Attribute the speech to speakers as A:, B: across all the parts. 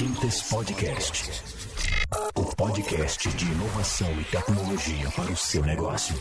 A: Quintes Podcast. O podcast de inovação e tecnologia para o seu negócio.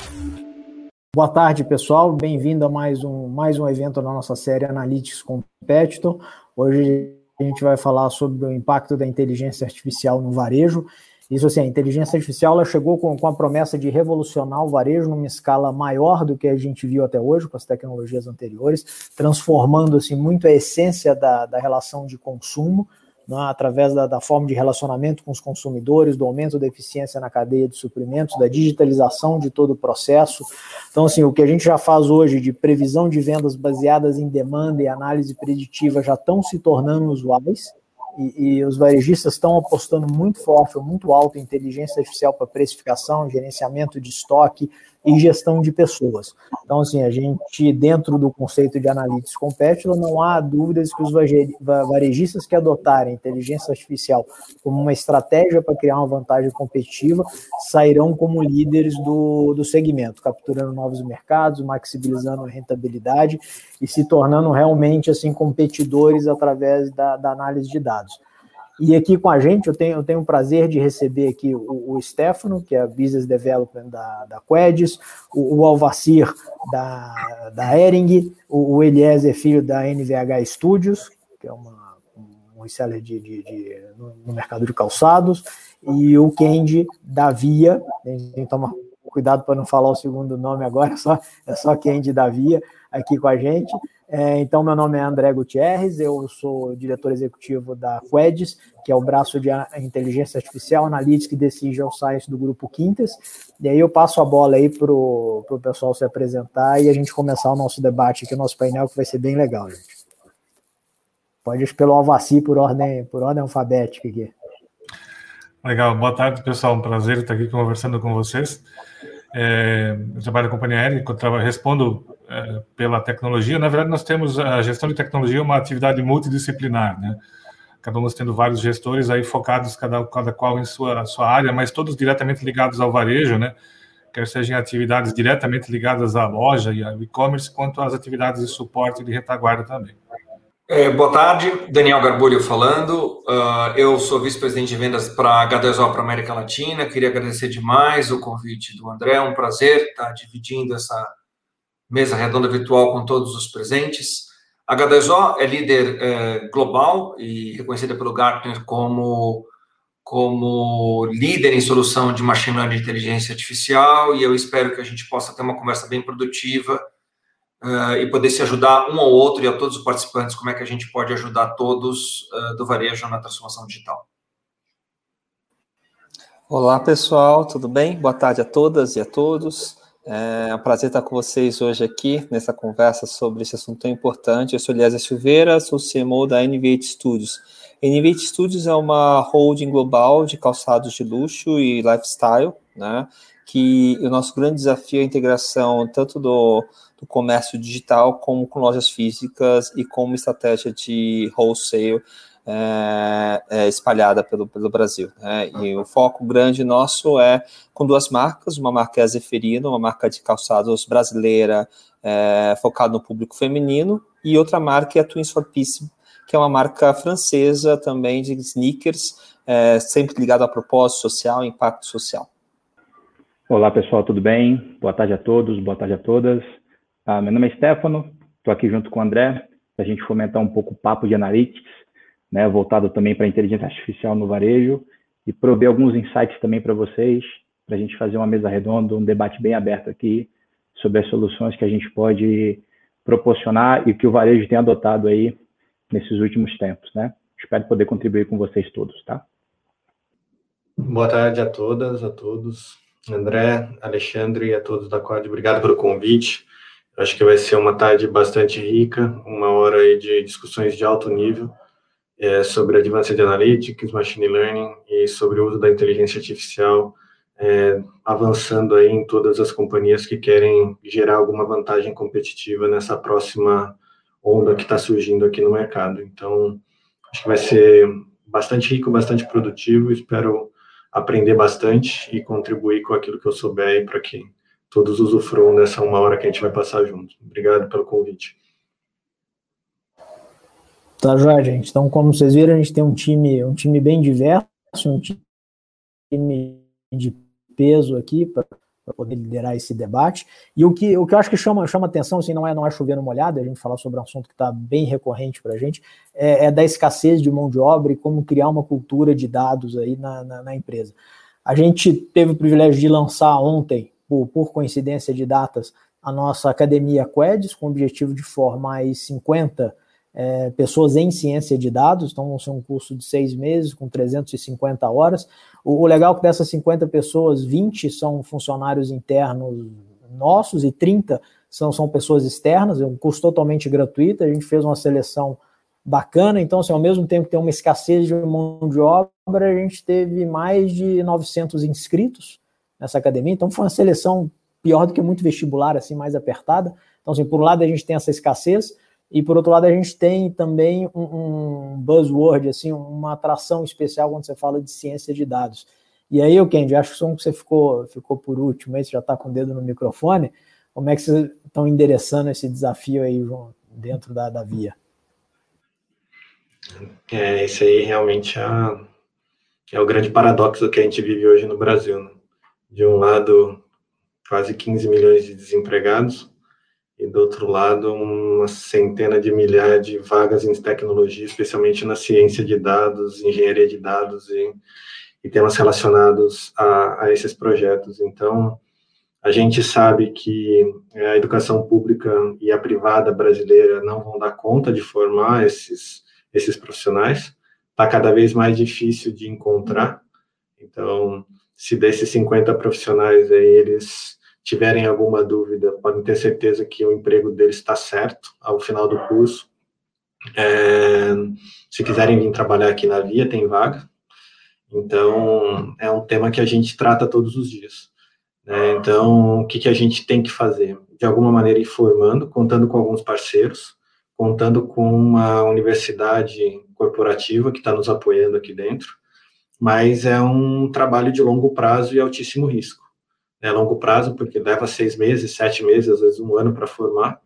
B: Boa tarde, pessoal. Bem-vindo a mais um, mais um evento na nossa série Analytics Competitor. Hoje a gente vai falar sobre o impacto da inteligência artificial no varejo. Isso assim, a inteligência artificial ela chegou com, com a promessa de revolucionar o varejo numa escala maior do que a gente viu até hoje com as tecnologias anteriores, transformando assim muito a essência da, da relação de consumo né, através da, da, forma de relacionamento com os consumidores, do aumento da eficiência na cadeia de suprimentos, da digitalização de todo o processo. Então, assim, o que a gente já faz hoje de previsão de vendas baseadas em demanda e análise preditiva já estão se tornando usuais e, e, os varejistas estão apostando muito forte, muito alto em inteligência artificial para precificação, gerenciamento de estoque e gestão de pessoas. Então, assim, a gente, dentro do conceito de Analytics Competitor, não há dúvidas que os varejistas que adotarem inteligência artificial como uma estratégia para criar uma vantagem competitiva sairão como líderes do, do segmento, capturando novos mercados, maximizando a rentabilidade e se tornando realmente, assim, competidores através da, da análise de dados. E aqui com a gente eu tenho, eu tenho o prazer de receber aqui o, o Stefano, que é Business Development da, da Quedis, o, o Alvacir da, da Ering, o, o Eliezer Filho da NVH Studios, que é uma, um reseller de, de, de no, mercado de calçados, e o Kendi da Via, tem que tomar cuidado para não falar o segundo nome agora, é só, é só Kendi da Via aqui com a gente. É, então, meu nome é André Gutierrez, eu sou diretor executivo da Quedis, que é o braço de inteligência artificial, analytics e decision science do grupo Quintas. E aí eu passo a bola aí para o pessoal se apresentar e a gente começar o nosso debate aqui, o nosso painel, que vai ser bem legal, gente. Pode ir pelo Alvaci por ordem, por ordem alfabética aqui.
C: Legal, boa tarde, pessoal. Um prazer estar aqui conversando com vocês. É, eu trabalho na companhia aérea, respondo é, pela tecnologia. Na verdade, nós temos a gestão de tecnologia uma atividade multidisciplinar, né? Acabamos tendo vários gestores aí focados, cada, cada qual em sua, sua área, mas todos diretamente ligados ao varejo, né? Quer sejam atividades diretamente ligadas à loja e ao e-commerce, quanto às atividades de suporte e de retaguarda também.
D: É, boa tarde, Daniel Garbulho falando. Uh, eu sou vice-presidente de vendas para a H2O para América Latina. Queria agradecer demais o convite do André. É um prazer estar dividindo essa mesa redonda virtual com todos os presentes. A H2O é líder é, global e reconhecida pelo Gartner como, como líder em solução de machine learning e inteligência artificial. E eu espero que a gente possa ter uma conversa bem produtiva uh, e poder se ajudar um ao outro e a todos os participantes, como é que a gente pode ajudar todos uh, do varejo na transformação digital.
E: Olá, pessoal, tudo bem? Boa tarde a todas e a todos. É um prazer estar com vocês hoje aqui nessa conversa sobre esse assunto tão importante. Eu sou Eliezer Silveira, sou CMO da NV8 Studios. NV8 Studios é uma holding global de calçados de luxo e lifestyle, né? Que o nosso grande desafio é a integração tanto do do comércio digital, como com lojas físicas e com uma estratégia de wholesale é, é, espalhada pelo, pelo Brasil. Né? E o foco grande nosso é com duas marcas, uma marca é a Zeferino, uma marca de calçados brasileira é, focada no público feminino, e outra marca é a Twins for Peace, que é uma marca francesa também de sneakers, sempre ligada a propósito social, impacto social.
F: Olá pessoal, tudo bem? Boa tarde a todos, boa tarde a todas. Ah, meu nome é Stefano, estou aqui junto com o André, para a gente fomentar um pouco o papo de analytics, né, voltado também para inteligência artificial no varejo, e prover alguns insights também para vocês, para a gente fazer uma mesa redonda, um debate bem aberto aqui sobre as soluções que a gente pode proporcionar e que o varejo tem adotado aí nesses últimos tempos, né? Espero poder contribuir com vocês todos, tá?
G: Boa tarde a todas, a todos. André, Alexandre e a todos da Quad, obrigado pelo convite. Acho que vai ser uma tarde bastante rica, uma hora aí de discussões de alto nível é, sobre Advanced Analytics, Machine Learning e sobre o uso da inteligência artificial é, avançando aí em todas as companhias que querem gerar alguma vantagem competitiva nessa próxima onda que está surgindo aqui no mercado. Então, acho que vai ser bastante rico, bastante produtivo. Espero aprender bastante e contribuir com aquilo que eu souber para que todos usufruam dessa uma hora que a gente vai passar juntos. Obrigado pelo convite.
B: Tá, joia, gente. Então, como vocês viram, a gente tem um time, um time bem diverso, um time de peso aqui para poder liderar esse debate. E o que, o que eu acho que chama, chama atenção, assim, não é, não é chover no molhado, a gente falar sobre um assunto que está bem recorrente para a gente, é, é, da escassez de mão de obra e como criar uma cultura de dados aí na, na, na empresa. A gente teve o privilégio de lançar ontem, por, por coincidência de datas, a nossa academia Queds, com o objetivo de formar 50 é, pessoas em ciência de dados, então vão ser um curso de seis meses, com 350 horas. O, o legal é que dessas 50 pessoas, 20 são funcionários internos nossos e 30 são, são pessoas externas, é um curso totalmente gratuito, a gente fez uma seleção bacana, então assim, ao mesmo tempo que tem uma escassez de mão de obra, a gente teve mais de 900 inscritos nessa academia, então foi uma seleção pior do que muito vestibular, assim, mais apertada. Então, assim, por um lado a gente tem essa escassez, e por outro lado, a gente tem também um, um, buzzword, assim, uma atração especial quando você fala de ciência de dados. E aí, o Kendi, acho que você ficou, ficou por último, aí você já está com o dedo no microfone. Como é que vocês estão endereçando esse desafio aí, João, dentro da, da via?
G: É, esse aí realmente é, é o grande paradoxo que a gente vive hoje no Brasil. Né? De um lado, quase 15 milhões de desempregados, e do outro lado uma centena de milhares de vagas em tecnologia, especialmente na ciência de dados, engenharia de dados e, e temas relacionados a, a, esses projetos. Então, a gente sabe que a educação pública e a privada brasileira não vão dar conta de formar esses, esses profissionais, está cada vez mais difícil de encontrar. Então, se desses 50 profissionais aí, eles tiverem alguma dúvida, podem ter certeza que o emprego deles está certo ao final do curso. É, se quiserem vir trabalhar aqui na Via, tem vaga. Então, é um tema que a gente trata todos os dias. Né? Então, o que, que a gente tem que fazer? De alguma maneira, informando, contando com alguns parceiros, contando com uma universidade corporativa que está nos apoiando aqui dentro, mas é um trabalho de longo prazo e altíssimo risco né, longo prazo, porque leva seis meses, sete meses, às vezes um ano para formar,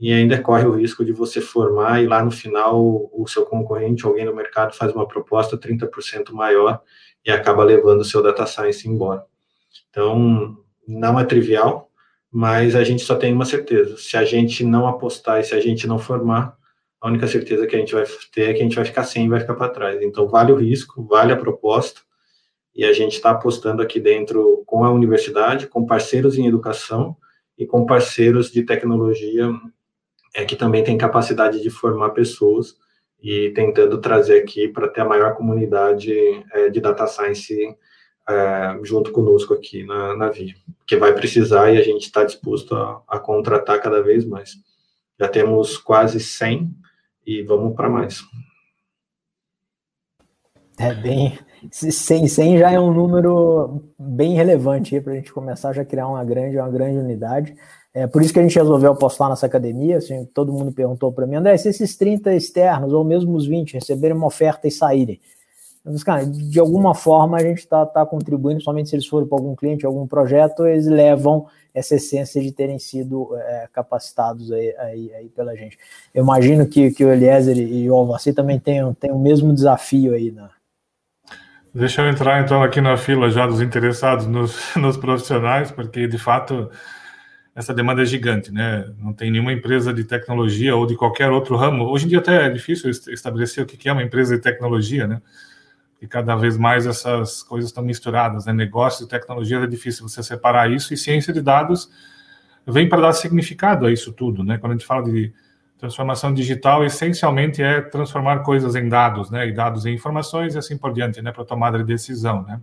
G: e ainda corre o risco de você formar e lá no final o seu concorrente, alguém no mercado, faz uma proposta 30% maior e acaba levando o seu data science embora. Então, não é trivial, mas a gente só tem uma certeza: se a gente não apostar e se a gente não formar, a única certeza que a gente vai ter é que a gente vai ficar sem e vai ficar para trás. Então, vale o risco, vale a proposta, e a gente está apostando aqui dentro com a universidade, com parceiros em educação e com parceiros de tecnologia é, que também tem capacidade de formar pessoas e tentando trazer aqui para ter a maior comunidade é, de data science é, junto conosco aqui na, na VIA, que vai precisar e a gente está disposto a, a contratar cada vez mais. Já temos quase 100 e vamos para mais.
B: É bem. 100, 100 já é um número bem relevante para a gente começar já a criar uma grande, uma grande unidade. É por isso que a gente resolveu apostar nessa academia. Assim, todo mundo perguntou para mim, André, se esses 30 externos, ou mesmo os 20, receberem uma oferta e saírem, cara, de alguma forma a gente está tá contribuindo, somente se eles forem para algum cliente, algum projeto, eles levam essa essência de terem sido é, capacitados aí, aí, aí, pela gente. Eu imagino que, que o Eliezer e o Alvaci também tenham, tenham o mesmo desafio aí na,
C: Deixa eu entrar então aqui na fila já dos interessados nos, nos profissionais, porque de fato essa demanda é gigante, né? Não tem nenhuma empresa de tecnologia ou de qualquer outro ramo. Hoje em dia até é difícil estabelecer o que é uma empresa de tecnologia, né? E cada vez mais essas coisas estão misturadas, né? Negócio e tecnologia é difícil você separar isso e ciência de dados vem para dar significado a isso tudo, né? Quando a gente fala de Transformação digital essencialmente é transformar coisas em dados, né? E dados em informações e assim por diante, né? Para tomada de decisão, né?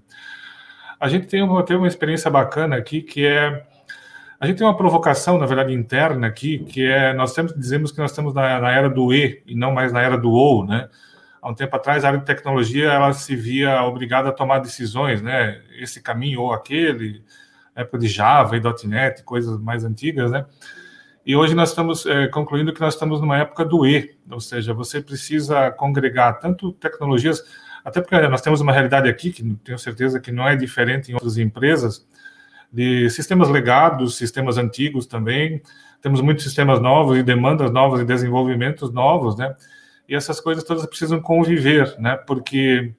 C: A gente tem uma, tem uma experiência bacana aqui que é a gente tem uma provocação, na verdade, interna aqui, que é nós sempre dizemos que nós estamos na, na era do E e não mais na era do OU, né? Há um tempo atrás, a área de tecnologia ela se via obrigada a tomar decisões, né? Esse caminho ou aquele, época de Java e .NET, coisas mais antigas, né? E hoje nós estamos é, concluindo que nós estamos numa época do E, ou seja, você precisa congregar tanto tecnologias, até porque nós temos uma realidade aqui, que tenho certeza que não é diferente em outras empresas, de sistemas legados, sistemas antigos também, temos muitos sistemas novos e demandas novas e desenvolvimentos novos, né? E essas coisas todas precisam conviver, né? Porque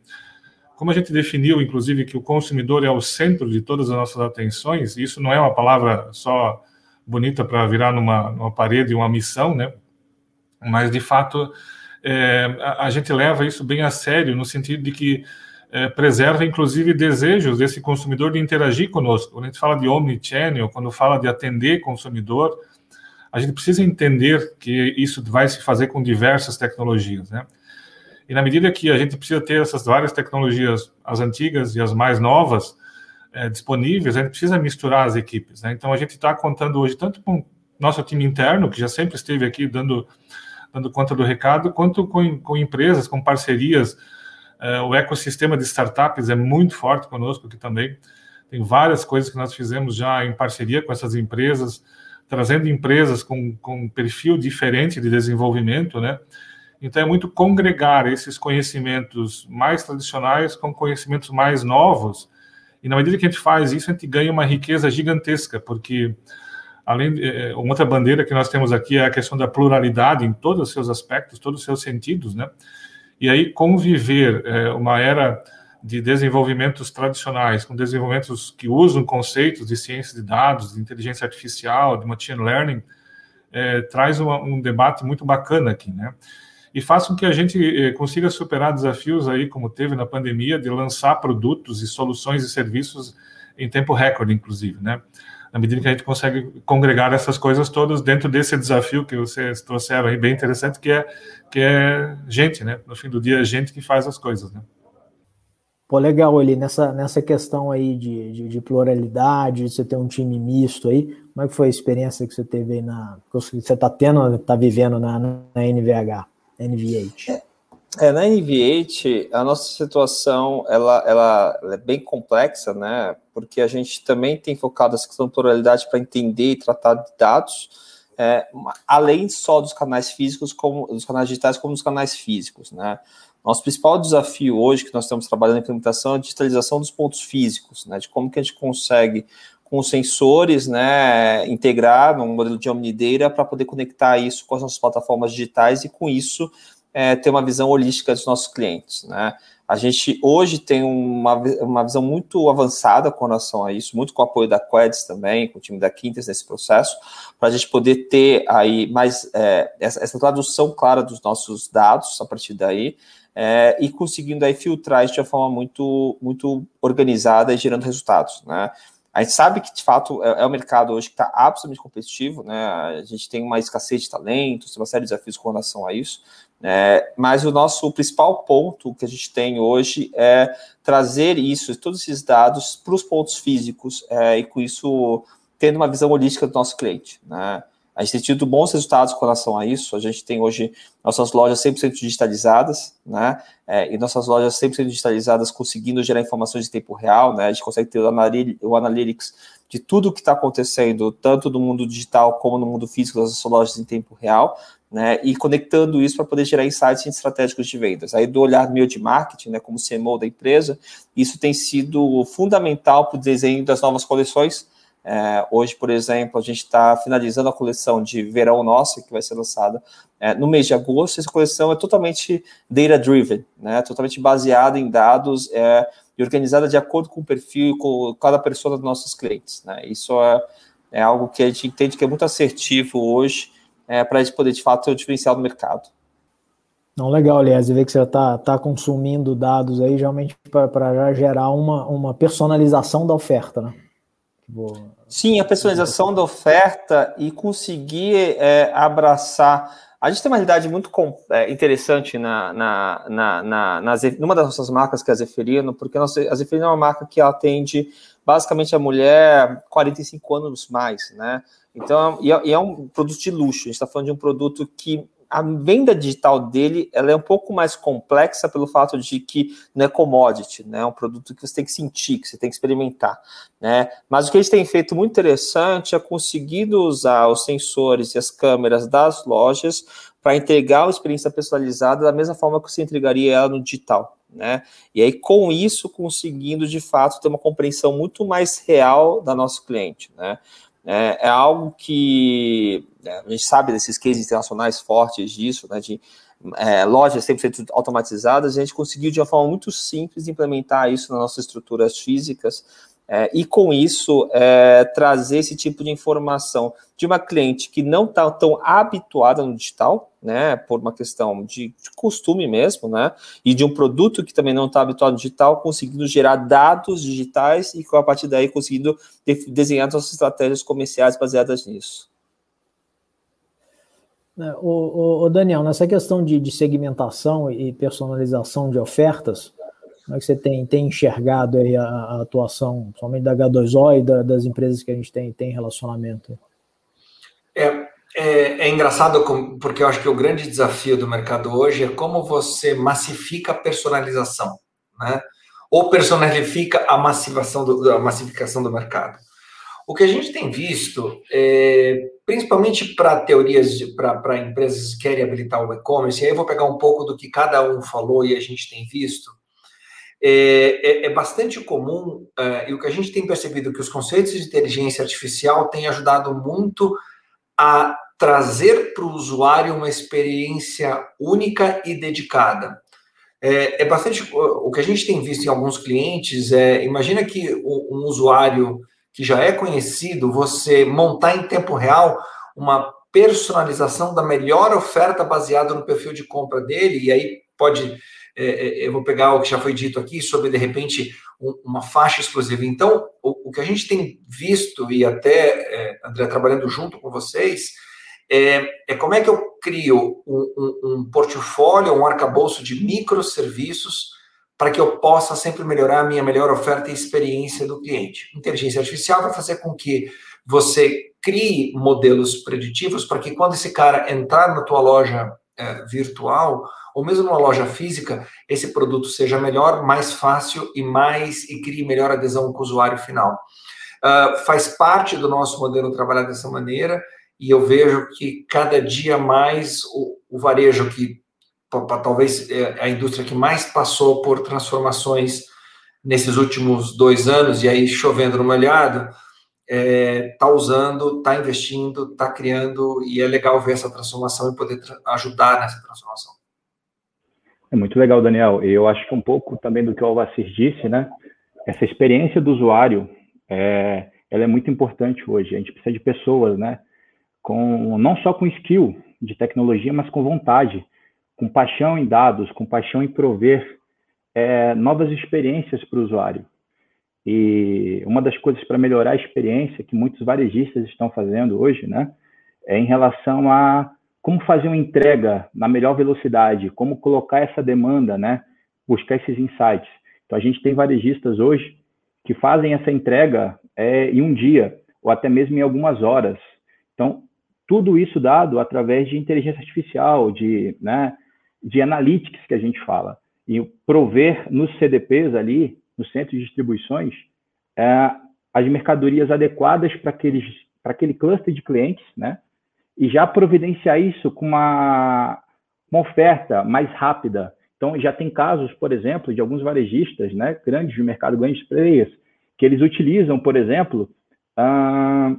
C: como a gente definiu, inclusive, que o consumidor é o centro de todas as nossas atenções, isso não é uma palavra só bonita para virar numa, numa parede uma missão, né? Mas de fato é, a, a, gente leva isso bem a sério no sentido de que é, preserva inclusive desejos desse consumidor de interagir conosco. Quando a gente fala de omnichannel, quando fala de atender consumidor, a gente precisa entender que isso vai se fazer com diversas tecnologias, né? E na medida que a gente precisa ter essas várias tecnologias, as antigas e as mais novas, é, disponíveis, a gente precisa misturar as equipes. Né? Então, a gente está contando hoje tanto com nosso time interno, que já sempre esteve aqui dando, dando conta do recado, quanto com, com empresas, com parcerias. É, o ecossistema de startups é muito forte conosco aqui também. Tem várias coisas que nós fizemos já em parceria com essas empresas, trazendo empresas com, com perfil diferente de desenvolvimento, né? Então, é muito congregar esses conhecimentos mais tradicionais com conhecimentos mais novos. E na medida que a gente faz isso, a gente ganha uma riqueza gigantesca, porque além de, eh, uma outra bandeira que nós temos aqui é a questão da pluralidade em todos os seus aspectos, todos os seus sentidos, né? E aí conviver é, uma era de desenvolvimentos tradicionais com desenvolvimentos que usam conceitos de ciência de dados, de inteligência artificial, de machine learning, é, traz uma, um debate muito bacana aqui, né? e faz com que a gente eh, consiga superar desafios aí, como teve na pandemia, de lançar produtos e soluções e serviços em tempo recorde, inclusive, né? Na medida que a gente consegue congregar essas coisas todas dentro desse desafio que vocês trouxeram aí, bem interessante, que é, que é gente, né? No fim do dia, é gente que faz as coisas, né?
B: Pô, legal, ali nessa, nessa questão aí de, de, de, pluralidade, você ter um time misto aí, como é que foi a experiência que você teve aí na. que você está tendo, está vivendo na, na NVH? NVH?
E: É, na NVH, a nossa situação ela, ela, ela, é bem complexa, né? Porque a gente também tem focado essa questão de pluralidade para entender e tratar de dados, é, além só dos canais físicos, como dos canais digitais, como dos canais físicos, né? Nosso principal desafio hoje que nós estamos trabalhando na implementação é a digitalização dos pontos físicos, né? De como que a gente consegue com sensores, né, integrar num modelo de omnideira para poder conectar isso com as nossas plataformas digitais e com isso é, ter uma visão holística dos nossos clientes, né. A gente hoje tem uma, uma visão muito avançada com relação a isso, muito com o apoio da Queds também, com o time da Quintas nesse processo, para a gente poder ter aí mais é, essa, essa, tradução clara dos nossos dados a partir daí, é, e conseguindo aí filtrar isso de uma forma muito, muito organizada e gerando resultados, né? A gente sabe que, de fato, é, é um mercado hoje que está absolutamente competitivo, né? A gente tem uma escassez de talentos, tem uma série de desafios com relação a isso. É, mas o nosso principal ponto que a gente tem hoje é trazer isso, todos esses dados para os pontos físicos é, e com isso tendo uma visão holística do nosso cliente. Né? A gente tem tido bons resultados com relação a isso. A gente tem hoje nossas lojas 100% digitalizadas, né? É, e nossas lojas 100% digitalizadas conseguindo gerar informações em tempo real, né? A gente consegue ter o analytics de tudo o que está acontecendo, tanto no mundo digital como no mundo físico das nossas lojas em tempo real, né? E conectando isso para poder gerar insights estratégicos de vendas. Aí, do olhar meu de marketing, né? Como CMO da empresa, isso tem sido fundamental para o desenho das novas coleções é, hoje, por exemplo, a gente está finalizando a coleção de verão nossa, que vai ser lançada é, no mês de agosto. Essa coleção é totalmente data-driven, né, totalmente baseada em dados é, e organizada de acordo com o perfil e com cada pessoa dos nossos clientes. Né. Isso é, é, algo que a gente entende que é muito assertivo hoje é, para a gente poder, de fato, ter o diferencial no mercado.
B: Não, legal, aliás, ver que você está tá consumindo dados aí realmente para gerar uma, uma personalização da oferta, né?
E: Sim, a personalização da oferta e conseguir é, abraçar. A gente tem uma realidade muito é, interessante na, na, na, na, na, numa das nossas marcas, que é a Zeferino, porque a, a Zeferino é uma marca que atende basicamente a mulher 45 anos mais, né? Então, e é, e é um produto de luxo. A gente está falando de um produto que a venda digital dele ela é um pouco mais complexa pelo fato de que não é commodity, né? É um produto que você tem que sentir, que você tem que experimentar, né? Mas o que eles têm feito muito interessante é conseguido usar os sensores e as câmeras das lojas para entregar uma experiência personalizada da mesma forma que você entregaria ela no digital, né? E aí com isso conseguindo de fato ter uma compreensão muito mais real da nosso cliente, né? É, é algo que né, a gente sabe desses cases internacionais fortes disso, né, de é, lojas 100% automatizadas, a gente conseguiu de uma forma muito simples implementar isso nas nossas estruturas físicas é, e com isso é, trazer esse tipo de informação de uma cliente que não está tão habituada no digital, né, por uma questão de, de, costume mesmo, né, e de um produto que também não está habituado no digital, conseguindo gerar dados digitais e a partir daí conseguindo desenhar suas estratégias comerciais baseadas nisso.
B: É, o, o, Daniel, nessa questão de, de, segmentação e personalização de ofertas, como é que você tem, tem enxergado aí a, a atuação somente da H2O e da, das empresas que a gente tem, tem relacionamento?
D: É, é, é, engraçado porque eu acho que o grande desafio do mercado hoje é como você massifica a personalização, né? Ou personalifica a massificação do, a massificação do mercado. O que a gente tem visto, é, principalmente para teorias, para empresas que querem habilitar o e-commerce, aí eu vou pegar um pouco do que cada um falou e a gente tem visto, é, é, é bastante comum, é, e o que a gente tem percebido é que os conceitos de inteligência artificial têm ajudado muito a trazer para o usuário uma experiência única e dedicada. É, é, bastante o que a gente tem visto em alguns clientes. É, imagina que um usuário que já é conhecido, você montar em tempo real uma personalização da melhor oferta baseada no perfil de compra dele, e aí pode, eu vou pegar o que já foi dito aqui sobre, de repente, um, uma faixa exclusiva. Então, o, que a gente tem visto, e até, é, André, trabalhando junto com vocês, é, é como é que eu crio um, um, um portfólio, um arcabouço de microserviços para que eu possa sempre melhorar a minha melhor oferta e experiência do cliente. Inteligência artificial vai fazer com que você crie modelos preditivos para que quando esse cara entrar na tua loja é, virtual ou mesmo numa loja física, esse produto seja melhor, mais fácil e mais e crie melhor adesão com o usuário final. Uh, faz parte do nosso modelo trabalhar dessa maneira e eu vejo que cada dia mais o, o varejo que talvez é a indústria que mais passou por transformações nesses últimos dois anos, e aí chovendo no molhado, está é, usando, está investindo, está criando, e é legal ver essa transformação e poder ajudar nessa transformação.
F: É muito legal, Daniel. Eu acho que um pouco também do que o Alvacir disse, né? Essa experiência do usuário, é, ela é muito importante hoje. A gente precisa de pessoas, né? Com, não só com skill de tecnologia, mas com vontade com paixão em dados, com paixão em prover é, novas experiências para o usuário. E uma das coisas para melhorar a experiência que muitos varejistas estão fazendo hoje, né, é em relação a como fazer uma entrega na melhor velocidade, como colocar essa demanda, né, buscar esses insights. Então a gente tem varejistas hoje que fazem essa entrega é, em um dia ou até mesmo em algumas horas. Então tudo isso dado através de inteligência artificial, de né, de analytics que a gente fala, e prover nos CDPs ali, no centro de distribuições, é, as mercadorias adequadas para aquele cluster de clientes, né? E já providenciar isso com uma, uma oferta mais rápida. Então, já tem casos, por exemplo, de alguns varejistas, né, grandes de mercado, grandes players, que eles utilizam, por exemplo, a,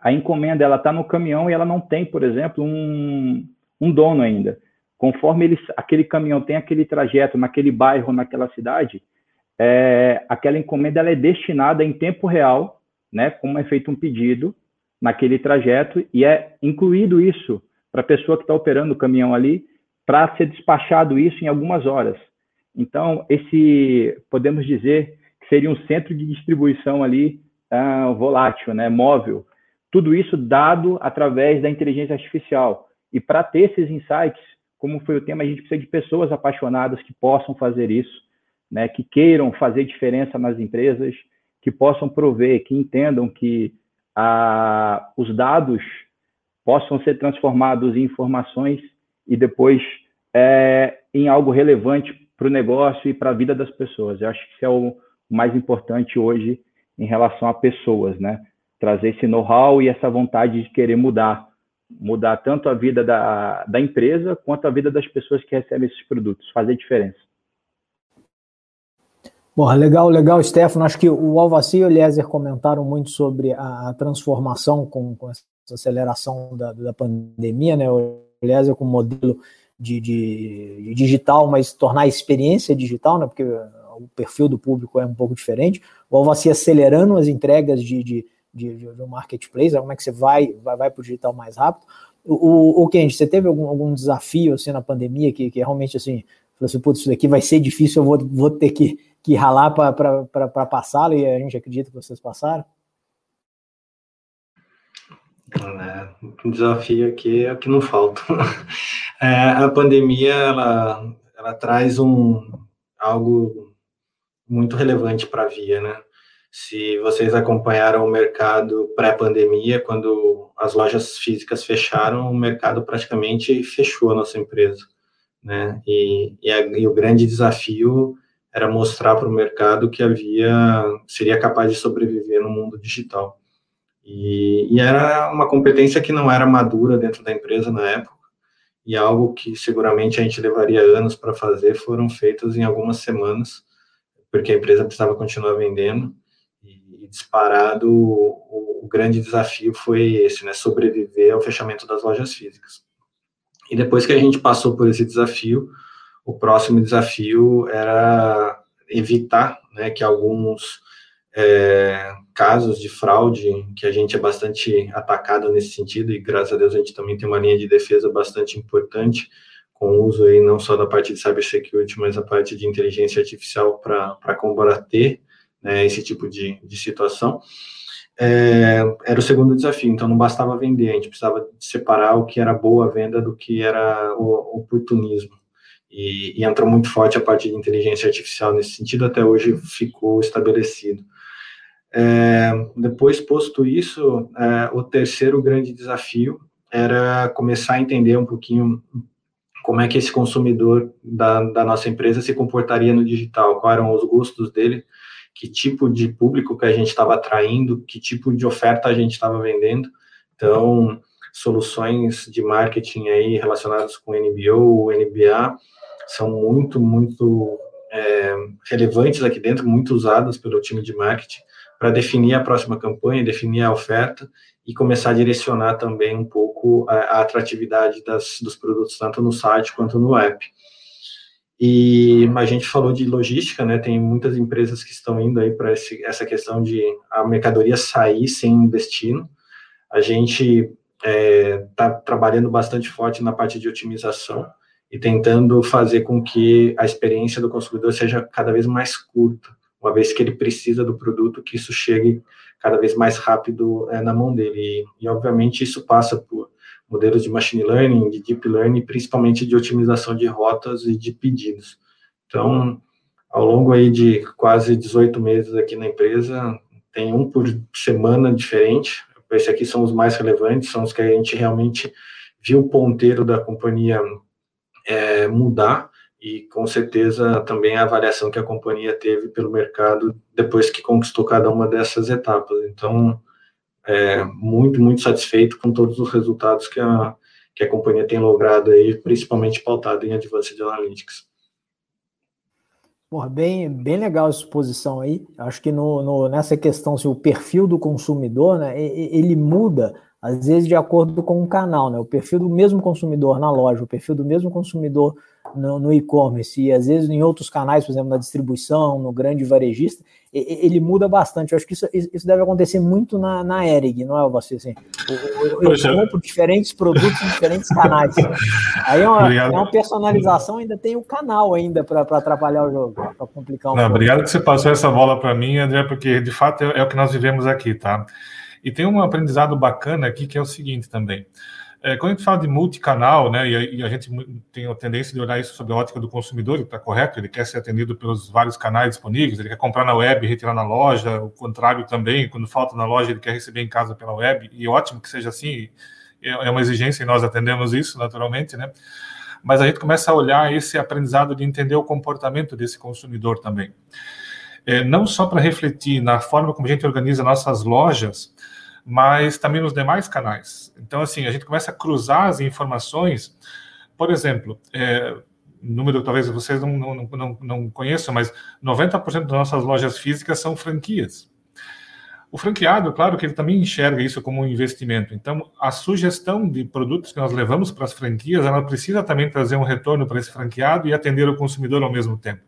F: a encomenda ela está no caminhão e ela não tem, por exemplo, um, um dono ainda conforme eles, aquele caminhão tem aquele trajeto naquele bairro, naquela cidade, é, aquela encomenda ela é destinada em tempo real, né, como é feito um pedido naquele trajeto e é incluído isso para a pessoa que está operando o caminhão ali, para ser despachado isso em algumas horas. Então, esse, podemos dizer que seria um centro de distribuição ali uh, volátil, né, móvel. Tudo isso dado através da inteligência artificial. E para ter esses insights, como foi o tema, a gente precisa de pessoas apaixonadas que possam fazer isso, né, que queiram fazer diferença nas empresas, que possam prover, que entendam que ah, os dados possam ser transformados em informações e depois é, em algo relevante para o negócio e para a vida das pessoas. Eu acho que isso é o mais importante hoje em relação a pessoas, né? Trazer esse know-how e essa vontade de querer mudar mudar tanto a vida da, da empresa quanto a vida das pessoas que recebem esses produtos, fazer diferença.
B: Bom, legal, legal, Stefano. Acho que o Alvaci e o Eliezer comentaram muito sobre a, transformação com, com essa aceleração da, da pandemia, né? O Eliezer com o modelo de, de, de, digital, mas tornar a experiência digital, né? Porque o perfil do público é um pouco diferente. Ou você acelerando as entregas de, de, de, de um marketplace, como é que você vai, vai, vai para o digital mais rápido. O, o, o Kendi, você teve algum, algum desafio assim na pandemia que, que realmente assim, falou assim, putz, isso daqui vai ser difícil, eu vou, vou ter que, que ralar para passá-lo e a gente acredita que vocês passaram?
G: É, desafio aqui é o que não falta. É, a pandemia ela, ela traz um algo muito relevante para a Via, né? Se vocês acompanharam o mercado pré-pandemia, quando as lojas físicas fecharam, o mercado praticamente fechou a nossa empresa, né? E, e, a, e o grande desafio era mostrar para o mercado que a Via seria capaz de sobreviver no mundo digital. E, e, era uma competência que não era madura dentro da empresa na época, e algo que seguramente a gente levaria anos para fazer, foram feitos em algumas semanas, porque a empresa precisava continuar vendendo, e, e disparado, o, o, grande desafio foi esse, né, sobreviver ao fechamento das lojas físicas. E depois que a gente passou por esse desafio, o próximo desafio era evitar né, que alguns é, casos de fraude, que a gente é bastante atacado nesse sentido, e graças a Deus a gente também tem uma linha de defesa bastante importante, com uso aí não só da parte de cybersecurity, mas a parte de inteligência artificial para combater né, esse tipo de, de situação. É, era o segundo desafio, então não bastava vender, a gente precisava separar o que era boa venda do que era o oportunismo. E, e entrou muito forte a parte de inteligência artificial nesse sentido, até hoje ficou estabelecido. É, depois, posto isso, é, o terceiro grande desafio era começar a entender um pouquinho como é que esse consumidor da, da nossa empresa se comportaria no digital, quais eram os gostos dele, que tipo de público que a gente estava atraindo, que tipo de oferta a gente estava vendendo. Então, soluções de marketing aí relacionadas com NBO, NBA, são muito, muito é, relevantes aqui dentro, muito usadas pelo time de marketing para definir a próxima campanha, definir a oferta e começar a direcionar também um pouco a, a atratividade das, dos produtos, tanto no site quanto no app. E a gente falou de logística, né? Tem muitas empresas que estão indo aí para essa questão de a mercadoria sair sem destino. A gente está é, tá trabalhando bastante forte na parte de otimização e tentando fazer com que a experiência do consumidor seja cada vez mais curta uma vez que ele precisa do produto, que isso chegue cada vez mais rápido é, na mão dele. E, e, obviamente, isso passa por modelos de machine learning, de deep learning, principalmente de otimização de rotas e de pedidos. Então, ao longo aí de quase 18 meses aqui na empresa, tem um por semana diferente. Esses aqui são os mais relevantes, são os que a gente realmente viu o ponteiro da companhia é, mudar e com certeza também a avaliação que a companhia teve pelo mercado depois que conquistou cada uma dessas etapas. Então, é, muito, muito satisfeito com todos os resultados que a, que a companhia tem logrado aí, principalmente pautado em Advanced Analytics.
B: Porra, bem, bem legal essa exposição aí. Acho que no, no, nessa questão, se o perfil do consumidor, né, ele muda às vezes de acordo com o canal, né? O perfil do mesmo consumidor na loja, o perfil do mesmo consumidor no, no e-commerce e às vezes em outros canais, por exemplo, na distribuição, no grande varejista, ele muda bastante. Eu acho que isso, isso deve acontecer muito na, na Erig, não é, você? Assim, eu, eu, eu compro diferentes produtos em diferentes canais. Aí é uma, é uma, personalização, ainda tem o canal ainda para atrapalhar o jogo, para complicar um
C: não, Obrigado que você passou essa bola para mim, André, porque de fato é, é o que nós vivemos aqui, tá? E tem um aprendizado bacana aqui que é o seguinte também. É, quando a gente fala de multicanal, né, e a, e a, gente tem a tendência de olhar isso sob a ótica do consumidor, está correto, ele quer ser atendido pelos vários canais disponíveis, ele quer comprar na web e retirar na loja, o contrário também, quando falta na loja, ele quer receber em casa pela web, e ótimo que seja assim, é, é uma exigência e nós atendemos isso naturalmente, né? Mas a gente começa a olhar esse aprendizado de entender o comportamento desse consumidor também. É, não só para refletir na forma como a gente organiza nossas lojas, mas também nos demais canais. Então, assim, a gente começa a cruzar as informações. Por exemplo, é, número talvez vocês não, não, não, não conheçam, mas 90% das nossas lojas físicas são franquias. O franqueado, claro que ele também enxerga isso como um investimento. Então, a sugestão de produtos que nós levamos para as franquias, ela precisa também trazer um retorno para esse franqueado e atender o consumidor ao mesmo tempo.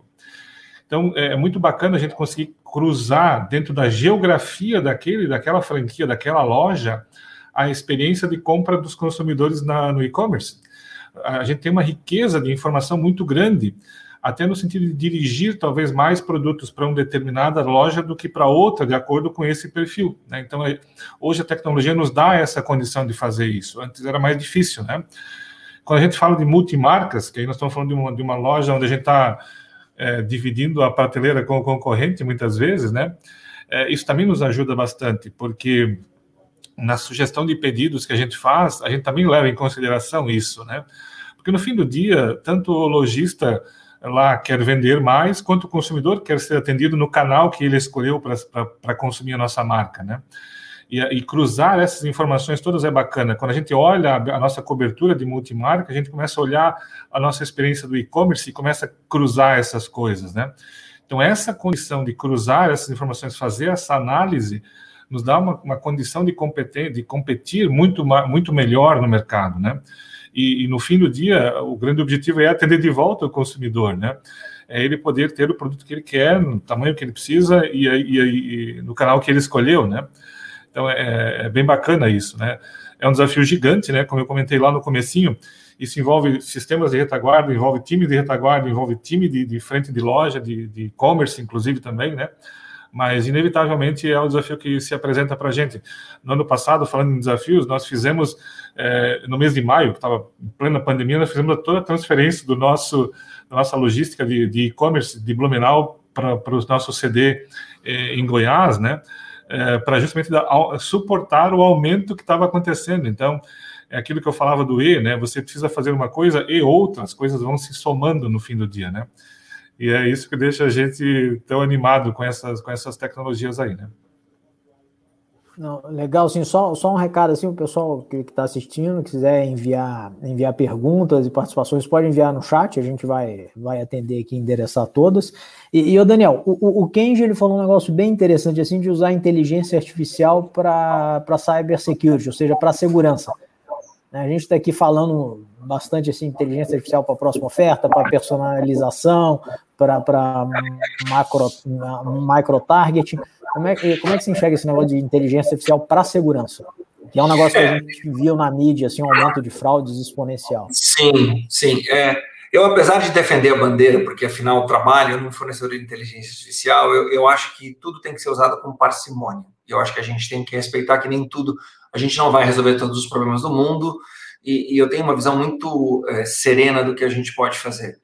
C: Então, é, é muito bacana a gente conseguir cruzar dentro da geografia daquele, daquela franquia, daquela loja, a experiência de compra dos consumidores na, no e-commerce. A gente tem uma riqueza de informação muito grande até no sentido de dirigir talvez mais produtos para uma determinada loja do que para outra, de acordo com esse perfil. Né? Então, é, hoje a tecnologia nos dá essa condição de fazer isso. Antes era mais difícil, né? Quando a gente fala de multimarcas, que aí nós estamos falando de uma, de uma loja onde a gente está é, dividindo a prateleira com o concorrente, muitas vezes, né? É, isso também nos ajuda bastante, porque na sugestão de pedidos que a gente faz, a gente também leva em consideração isso, né? Porque no fim do dia, tanto o lojista lá quer vender mais, quanto o consumidor quer ser atendido no canal que ele escolheu para consumir a nossa marca, né? E, e, cruzar essas informações todas é bacana. Quando a gente olha a, nossa cobertura de multimarca, a gente começa a olhar a nossa experiência do e-commerce e começa a cruzar essas coisas, né? Então, essa condição de cruzar essas informações, fazer essa análise, nos dá uma, uma condição de de competir muito, muito melhor no mercado, né? E, e, no fim do dia, o grande objetivo é atender de volta o consumidor, né? É ele poder ter o produto que ele quer, no tamanho que ele precisa e, e, e no canal que ele escolheu, né? Então é, é, bem bacana isso, né? É um desafio gigante, né? Como eu comentei lá no comecinho, isso envolve sistemas de retaguarda, envolve time de retaguarda, envolve time de, de frente de loja, de e-commerce, inclusive também, né? mas inevitavelmente é o desafio que se apresenta para a gente. No ano passado, falando em desafios, nós fizemos, é, no mês de maio, que estava em plena pandemia, nós fizemos toda a transferência do nosso, da nossa logística de e-commerce de Blumenau para o nosso CD é, em Goiás, né? É, para justamente dar, suportar o aumento que estava acontecendo. Então, é aquilo que eu falava do E, né? Você precisa fazer uma coisa e outras coisas vão se somando no fim do dia, né? E é isso que deixa a gente tão animado com essas, com essas tecnologias aí, né?
B: Não, legal, sim. Só, só um recado assim, o pessoal que está assistindo, quiser enviar, enviar perguntas e participações, pode enviar no chat, a gente vai, vai atender aqui, endereçar todas. E, e o Daniel, o, o Kenji ele falou um negócio bem interessante assim de usar inteligência artificial para cybersecurity, ou seja, para segurança. Né, a gente está aqui falando bastante assim, inteligência artificial para a próxima oferta, para personalização, para macro, micro target. Como é, como é que se enxerga esse negócio de inteligência artificial para segurança? Que é um negócio que a gente viu na mídia, assim, um aumento de fraudes exponencial.
D: Sim, sim. É, eu, apesar de defender a bandeira, porque afinal trabalho num fornecedor de inteligência artificial, eu, eu acho que tudo tem que ser usado com parcimônia. Eu acho que a gente tem que respeitar que nem tudo, a gente não vai resolver todos os problemas do mundo, e, e eu tenho uma visão muito é, serena do que a gente pode fazer.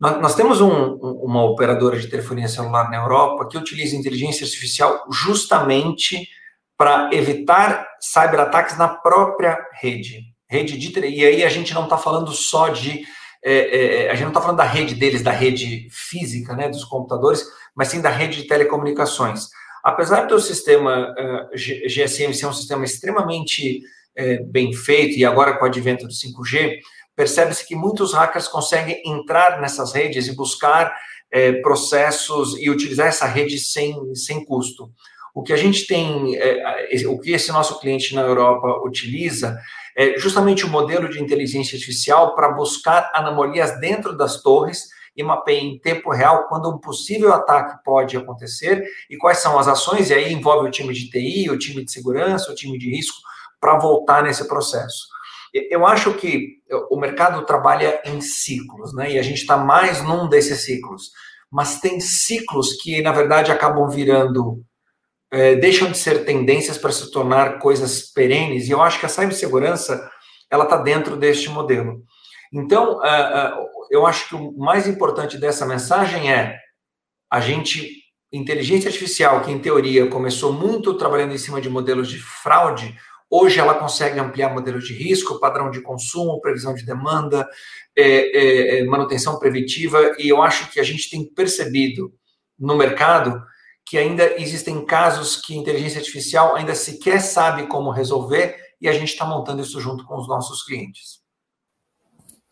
D: Nós, temos um, uma operadora de telefonia celular na Europa que utiliza inteligência artificial justamente para evitar cyberataques na própria rede. Rede de, e aí a gente não está falando só de. É, é, é, a gente não está falando da rede deles, da rede física, né, dos computadores, mas sim da rede de telecomunicações. Apesar do sistema uh, GSM ser um sistema extremamente uh, bem feito, e agora com o advento do 5G, percebe-se que muitos hackers conseguem entrar nessas redes e buscar é, processos e utilizar essa rede sem, sem custo. O que a gente tem, é, o que esse nosso cliente na Europa utiliza é justamente o modelo de inteligência artificial para buscar anomalias dentro das torres e mapeia em tempo real quando um possível ataque pode acontecer e quais são as ações, e aí envolve o time de TI, o time de segurança, o time de risco, para voltar nesse processo. Eu acho que o mercado trabalha em ciclos, né? E a gente está mais num desses ciclos. Mas tem ciclos que, na verdade, acabam virando, é, deixam de ser tendências para se tornar coisas perenes. E eu acho que a cibersegurança ela está dentro deste modelo. Então, uh, uh, eu acho que o mais importante dessa mensagem é a gente inteligência artificial, que em teoria começou muito trabalhando em cima de modelos de fraude, Hoje ela consegue ampliar modelos de risco, padrão de consumo, previsão de demanda, é, é, é, manutenção preventiva, e eu acho que a gente tem percebido no mercado que ainda existem casos que a inteligência artificial ainda sequer sabe como resolver, e a gente está montando isso junto com os nossos clientes.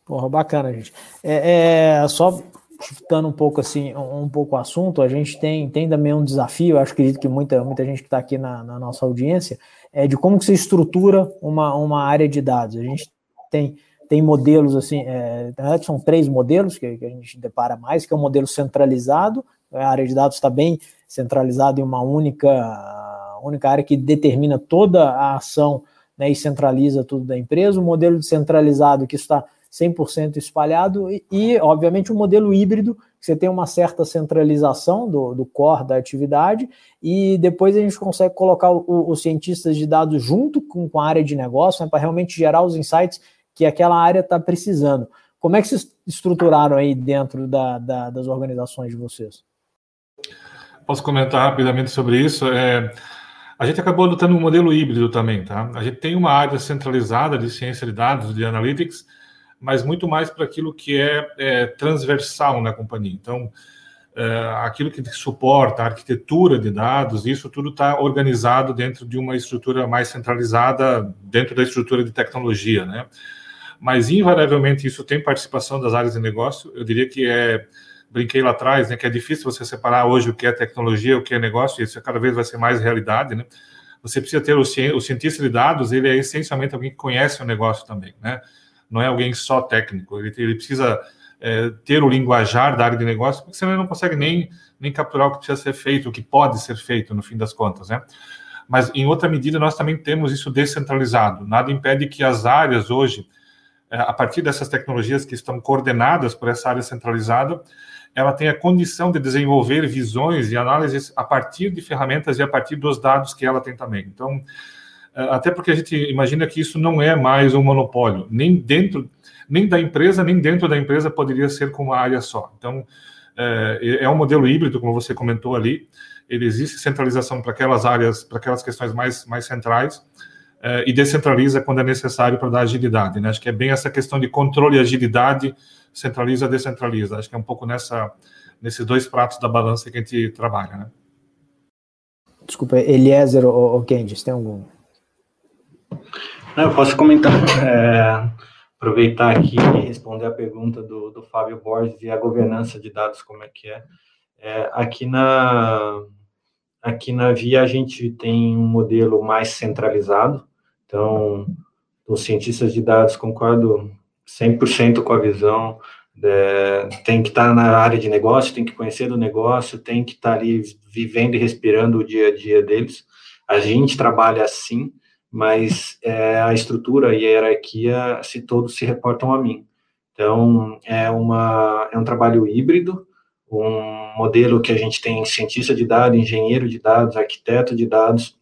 B: Porra, bacana, gente. É, é, só chutando um pouco assim, um, pouco o assunto, a gente tem, tem também um desafio, eu acredito que muita, muita gente que está aqui na, na, nossa audiência, é de como que você estrutura uma, uma área de dados. A gente tem, tem modelos assim, é, são três modelos que, que, a gente depara mais, que é o modelo centralizado, a área de dados está bem centralizada em uma única, única área que determina toda a ação né, e centraliza tudo da empresa, o modelo descentralizado que está 100% espalhado e, e, obviamente, um modelo híbrido, que você tem uma certa centralização do, do core da atividade e depois a gente consegue colocar os cientistas de dados junto com, com a área de negócio né, para realmente gerar os insights que aquela área está precisando. Como é que vocês estruturaram aí dentro da, da, das organizações de vocês?
C: Posso comentar rapidamente sobre isso? É, a gente acabou adotando um modelo híbrido também, tá? A gente tem uma área centralizada de ciência de dados, de analytics, mas muito mais para aquilo que é, é, transversal na companhia. Então, é, aquilo que suporta a arquitetura de dados, isso tudo está organizado dentro de uma estrutura mais centralizada, dentro da estrutura de tecnologia, né? Mas, invariavelmente, isso tem participação das áreas de negócio. Eu diria que é, brinquei lá atrás, né, que é difícil você separar hoje o que é tecnologia, o que é negócio, e isso cada vez vai ser mais realidade, né? Você precisa ter o, o cientista de dados, ele é essencialmente alguém que conhece o negócio também, né? Não é alguém só técnico, ele, ele precisa é, ter o linguajar da área de negócio, porque senão ele não consegue nem, nem capturar o que precisa ser feito, o que pode ser feito, no fim das contas, né? Mas, em outra medida, nós também temos isso descentralizado. Nada impede que as áreas hoje, é, a partir dessas tecnologias que estão coordenadas por essa área centralizada, ela tenha condição de desenvolver visões e análises a partir de ferramentas e a partir dos dados que ela tem também. Então, até porque a gente imagina que isso não é mais um monopólio, nem dentro, nem da empresa, nem dentro da empresa poderia ser com uma área só. Então, é, é um modelo híbrido, como você comentou ali, ele existe centralização para aquelas áreas, para aquelas questões mais, mais centrais, é, e descentraliza quando é necessário para dar agilidade. Né? Acho que é bem essa questão de controle e agilidade, centraliza, descentraliza. Acho que é um pouco nessa, nesses dois pratos da balança que a gente trabalha. Né?
B: Desculpa, Eliezer ou, Candice, tem algum
G: eu posso comentar, é, aproveitar aqui e responder a pergunta do, do Fábio Borges e a governança de dados, como é que é. é. aqui, na, aqui na Via a gente tem um modelo mais centralizado, então os cientistas de dados concordo 100% com a visão, é, tem que estar na área de negócio, tem que conhecer do negócio, tem que estar ali vivendo e respirando o dia a dia deles. A gente trabalha assim, mas é, a estrutura e a hierarquia, se todos se reportam a mim. Então, é, uma, é um trabalho híbrido, um modelo que a gente tem cientista de dados, engenheiro de dados, arquiteto de dados,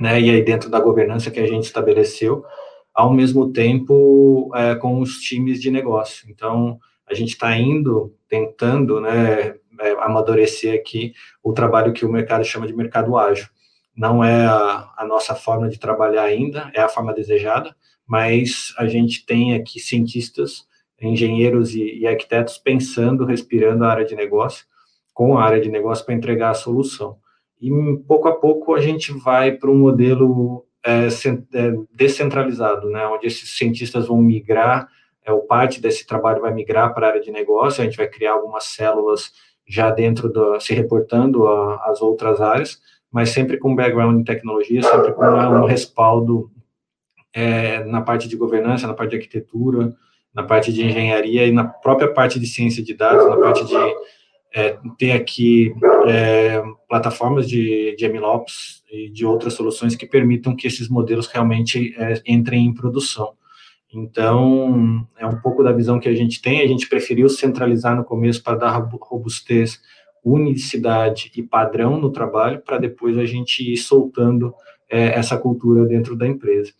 G: né, e aí dentro da governança que a gente estabeleceu, ao mesmo tempo é, com os times de negócio. Então, a gente está indo, tentando, né, é, amadurecer aqui o trabalho que o mercado chama de mercado ágil não é a, a, nossa forma de trabalhar ainda, é a forma desejada, mas a gente tem aqui cientistas, engenheiros e, e arquitetos pensando, respirando a área de negócio, com a área de negócio para entregar a solução. E pouco a pouco a gente vai para um modelo é, é, descentralizado, né, onde esses cientistas vão migrar, é, o parte desse trabalho vai migrar para a área de negócio, a gente vai criar algumas células já dentro do, se reportando às outras áreas, mas sempre com background em tecnologia, sempre com um respaldo é, na parte de governança, na parte de arquitetura, na parte de engenharia e na própria parte de ciência de dados, na parte de é, ter aqui é, plataformas de, de MLOps e de outras soluções que permitam que esses modelos realmente é, entrem em produção. Então, é um pouco da visão que a gente tem, a gente preferiu centralizar no começo para dar robustez unicidade e padrão no trabalho para depois a gente ir soltando é, essa cultura dentro da empresa.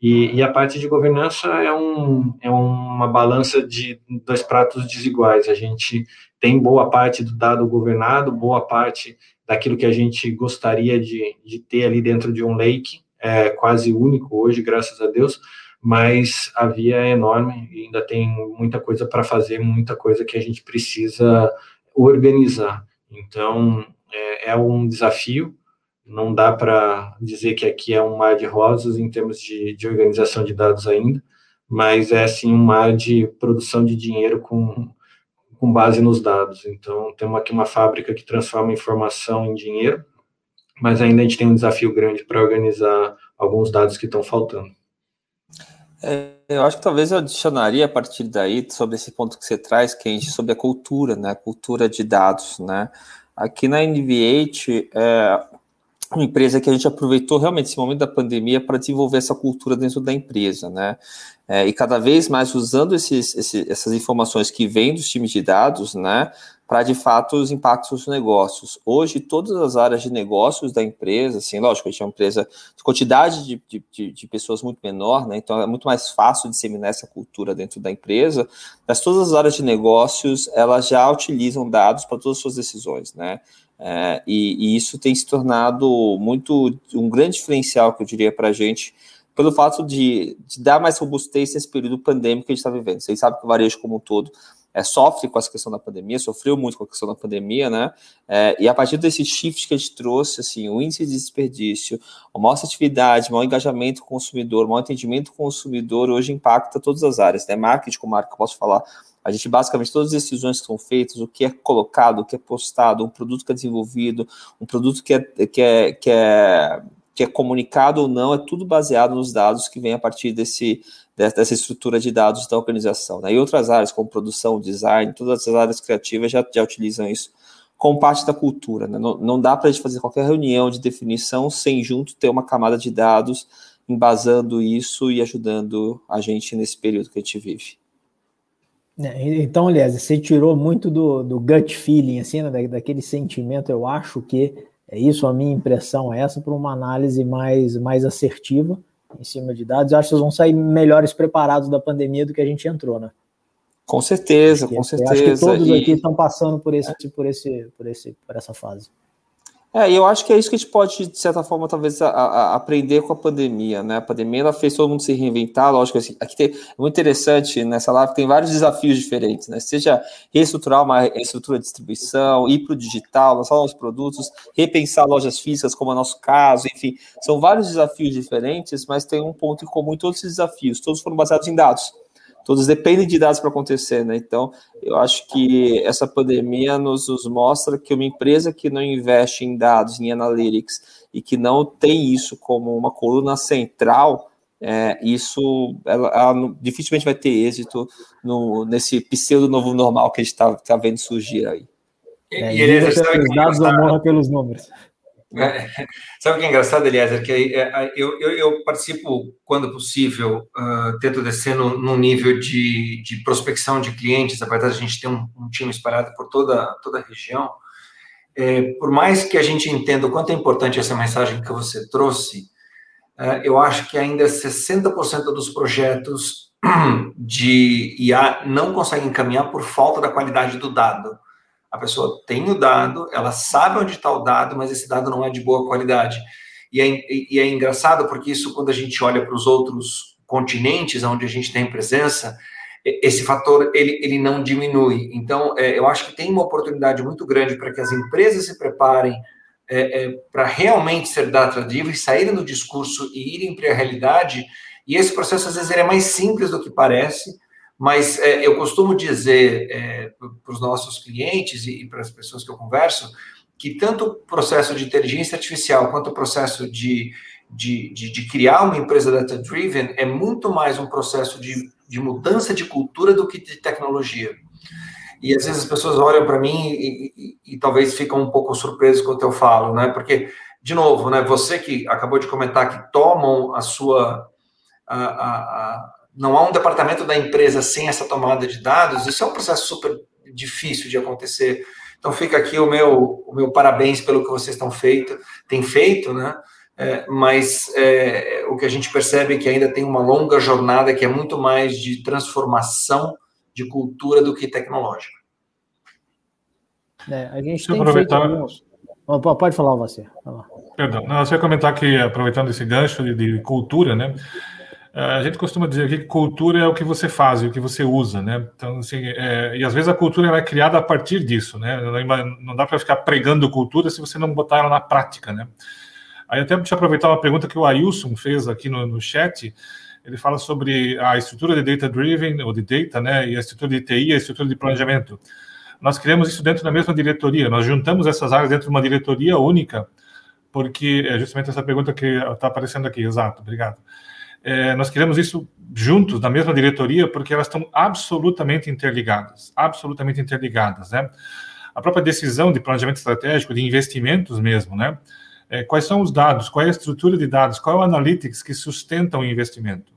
G: E, e, a parte de governança é, um, é uma balança de dois pratos desiguais. A gente tem boa parte do dado governado, boa parte daquilo que a gente gostaria de, de ter ali dentro de um lake, é quase único hoje, graças a Deus, mas a via é enorme e ainda tem muita coisa para fazer, muita coisa que a gente precisa organizar. Então, é, é um desafio, não dá para dizer que aqui é um mar de rosas em termos de, de organização de dados ainda, mas é sim um mar de produção de dinheiro com, com base nos dados. Então, temos aqui uma fábrica que transforma informação em dinheiro, mas ainda a gente tem um desafio grande para organizar alguns dados que estão faltando.
E: É, eu acho que talvez eu adicionaria a partir daí sobre esse ponto que você traz, Kenji, sobre a cultura, né? Cultura de dados, né? Aqui na NVH, é uma empresa que a gente aproveitou realmente esse momento da pandemia para desenvolver essa cultura dentro da empresa, né? É, e cada vez mais usando esses, esses, essas informações que vêm dos times de dados, né? Para de fato os impactos dos negócios. Hoje, todas as áreas de negócios da empresa, assim, lógico, a gente é uma empresa de quantidade de, de, de, pessoas muito menor, né? Então é muito mais fácil disseminar essa cultura dentro da empresa, mas todas as áreas de negócios elas já utilizam dados para todas as suas decisões, né? É, e, e, isso tem se tornado muito um grande diferencial que eu diria para a gente pelo fato de, de, dar mais robustez nesse período pandêmico que a gente está vivendo. Vocês sabem que o varejo como um todo é, sofre com essa questão da pandemia, sofreu muito com a questão da pandemia, né? É, e a partir desse shift que a gente trouxe, assim, o índice de desperdício, a maior atividade, maior engajamento consumidor, maior entendimento consumidor, hoje impacta todas as áreas, né? Marketing, como marca, posso falar. A gente, basicamente, todas as decisões que são feitas, o que é colocado, o que é postado, um produto que é desenvolvido, um produto que é, que é, que é que é comunicado ou não, é tudo baseado nos dados que vem a partir desse, dessa estrutura de dados da organização. Né? E outras áreas, como produção, design, todas as áreas criativas já, já utilizam isso como parte da cultura. Né? Não, não dá para a gente fazer qualquer reunião de definição sem junto ter uma camada de dados embasando isso e ajudando a gente nesse período que a gente vive.
B: É, então, aliás, você tirou muito do, do gut feeling, assim, né, daquele sentimento, eu acho que é isso, a minha impressão é essa, para uma análise mais, mais assertiva em cima de dados. Eu acho que vocês vão sair melhores preparados da pandemia do que a gente entrou, né?
E: Com certeza, com certeza. Acho
B: que todos e... aqui estão passando por esse, por esse, por esse, por essa fase.
E: É, eu acho que é isso que a gente pode, de certa forma, talvez a, a, aprender com a pandemia, né? A pandemia ela fez todo mundo se reinventar, lógico, assim, aqui tem, é muito interessante nessa live, tem vários desafios diferentes, né? Seja reestruturar uma estrutura de distribuição, ir para o digital, lançar novos produtos, repensar lojas físicas, como é o nosso caso, enfim, são vários desafios diferentes, mas tem um ponto em comum em todos esses desafios, todos foram baseados em dados todos dependem de dados para acontecer, né? Então, eu acho que essa pandemia nos, nos, mostra que uma empresa que não investe em dados, em analytics, e que não tem isso como uma coluna central, é, isso ela, ela, dificilmente vai ter êxito no, nesse pseudo novo normal que a gente está tá vendo surgir aí.
B: É, e, ele pelos dados ou morra pelos números.
D: É, sabe o que é engraçado, Eliezer? Que é, eu, eu, eu, participo, quando possível, uh, tento descer no, nível de, de prospecção de clientes, apesar de a gente ter um, um time espalhado por toda, toda a região. É, por mais que a gente entenda o quanto é importante essa mensagem que você trouxe, uh, eu acho que ainda 60% dos projetos de IA não conseguem caminhar por falta da qualidade do dado. A pessoa tem o dado, ela sabe onde está o dado, mas esse dado não é de boa qualidade. E é, e é engraçado porque isso, quando a gente olha para os outros continentes onde a gente tem presença, esse fator ele, ele não diminui. Então, é, eu acho que tem uma oportunidade muito grande para que as empresas se preparem é, é, para realmente ser data-driven, saírem do discurso e irem para a realidade. E esse processo, às vezes, é mais simples do que parece, mas é, eu costumo dizer é, para os nossos clientes e, e para as pessoas que eu converso que tanto o processo de inteligência artificial quanto o processo de, de, de, de criar uma empresa data-driven é muito mais um processo de, de mudança de cultura do que de tecnologia. E às vezes as pessoas olham para mim e, e, e, talvez ficam um pouco surpresas com o que eu falo, né? Porque, de novo, né, você que acabou de comentar que tomam a sua. A, a, não há um departamento da empresa sem essa tomada de dados, isso é um processo super difícil de acontecer. Então fica aqui o meu, o meu parabéns pelo que vocês estão feito, têm feito, né? É, mas é, o que a gente percebe é que ainda tem uma longa jornada que é muito mais de transformação de cultura do que tecnológica.
B: É, a gente Deixa tem aproveitar... feito alguns... Pode falar você.
C: Perdão, não, você ia comentar que, aproveitando esse gancho de, de cultura, né? É, a gente costuma dizer que cultura é o que você faz, o que você usa, né? Então, assim, é, e às vezes a cultura é criada a partir disso, né? Não dá para ficar pregando cultura se você não botar ela na prática, né? Aí até deixa aproveitar uma pergunta que o Ailson fez aqui no, no chat. Ele fala sobre a estrutura de data driven ou de data, né? E a estrutura de TI, a estrutura de planejamento. nós criamos isso dentro da mesma diretoria, nós juntamos essas áreas dentro de uma diretoria única, porque é justamente essa pergunta que está aparecendo aqui, exato, obrigado. É, nós criamos isso juntos, na mesma diretoria, porque elas estão absolutamente interligadas, absolutamente interligadas, né? A própria decisão de planejamento estratégico, de investimentos mesmo, né? É, quais são os dados, qual é a estrutura de dados, qual é o analytics que sustenta o investimento.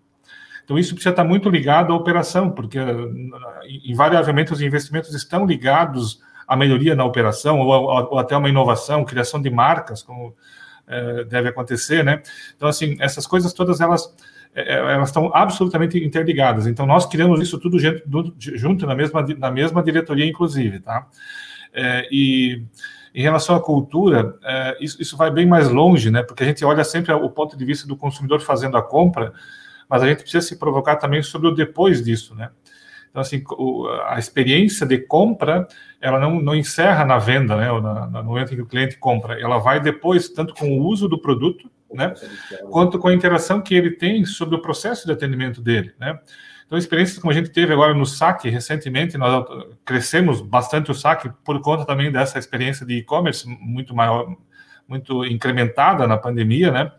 C: Então, isso precisa estar muito ligado à operação, porque, invariavelmente, os investimentos estão ligados à melhoria na operação, ou, ou até uma inovação, criação de marcas, como é, deve acontecer, né? Então, assim, essas coisas todas, elas, é, elas estão absolutamente interligadas. Então, nós criamos isso tudo junto, junto na, mesma, na mesma diretoria, inclusive, tá? É, e em relação à cultura, é, isso, isso, vai bem mais longe, né? Porque a gente olha sempre o ponto de vista do consumidor fazendo a compra, mas a gente precisa se provocar também sobre o depois disso, né? Então, assim, a experiência de compra, ela não, não encerra na venda, né, na, no momento em que o cliente compra, ela vai depois, tanto com o uso do produto, né, quanto com a interação que ele tem sobre o processo de atendimento dele, né. Então, experiências como a gente teve agora no saque, recentemente, nós crescemos bastante o saque por conta também dessa experiência de e-commerce muito maior, muito incrementada na pandemia, né,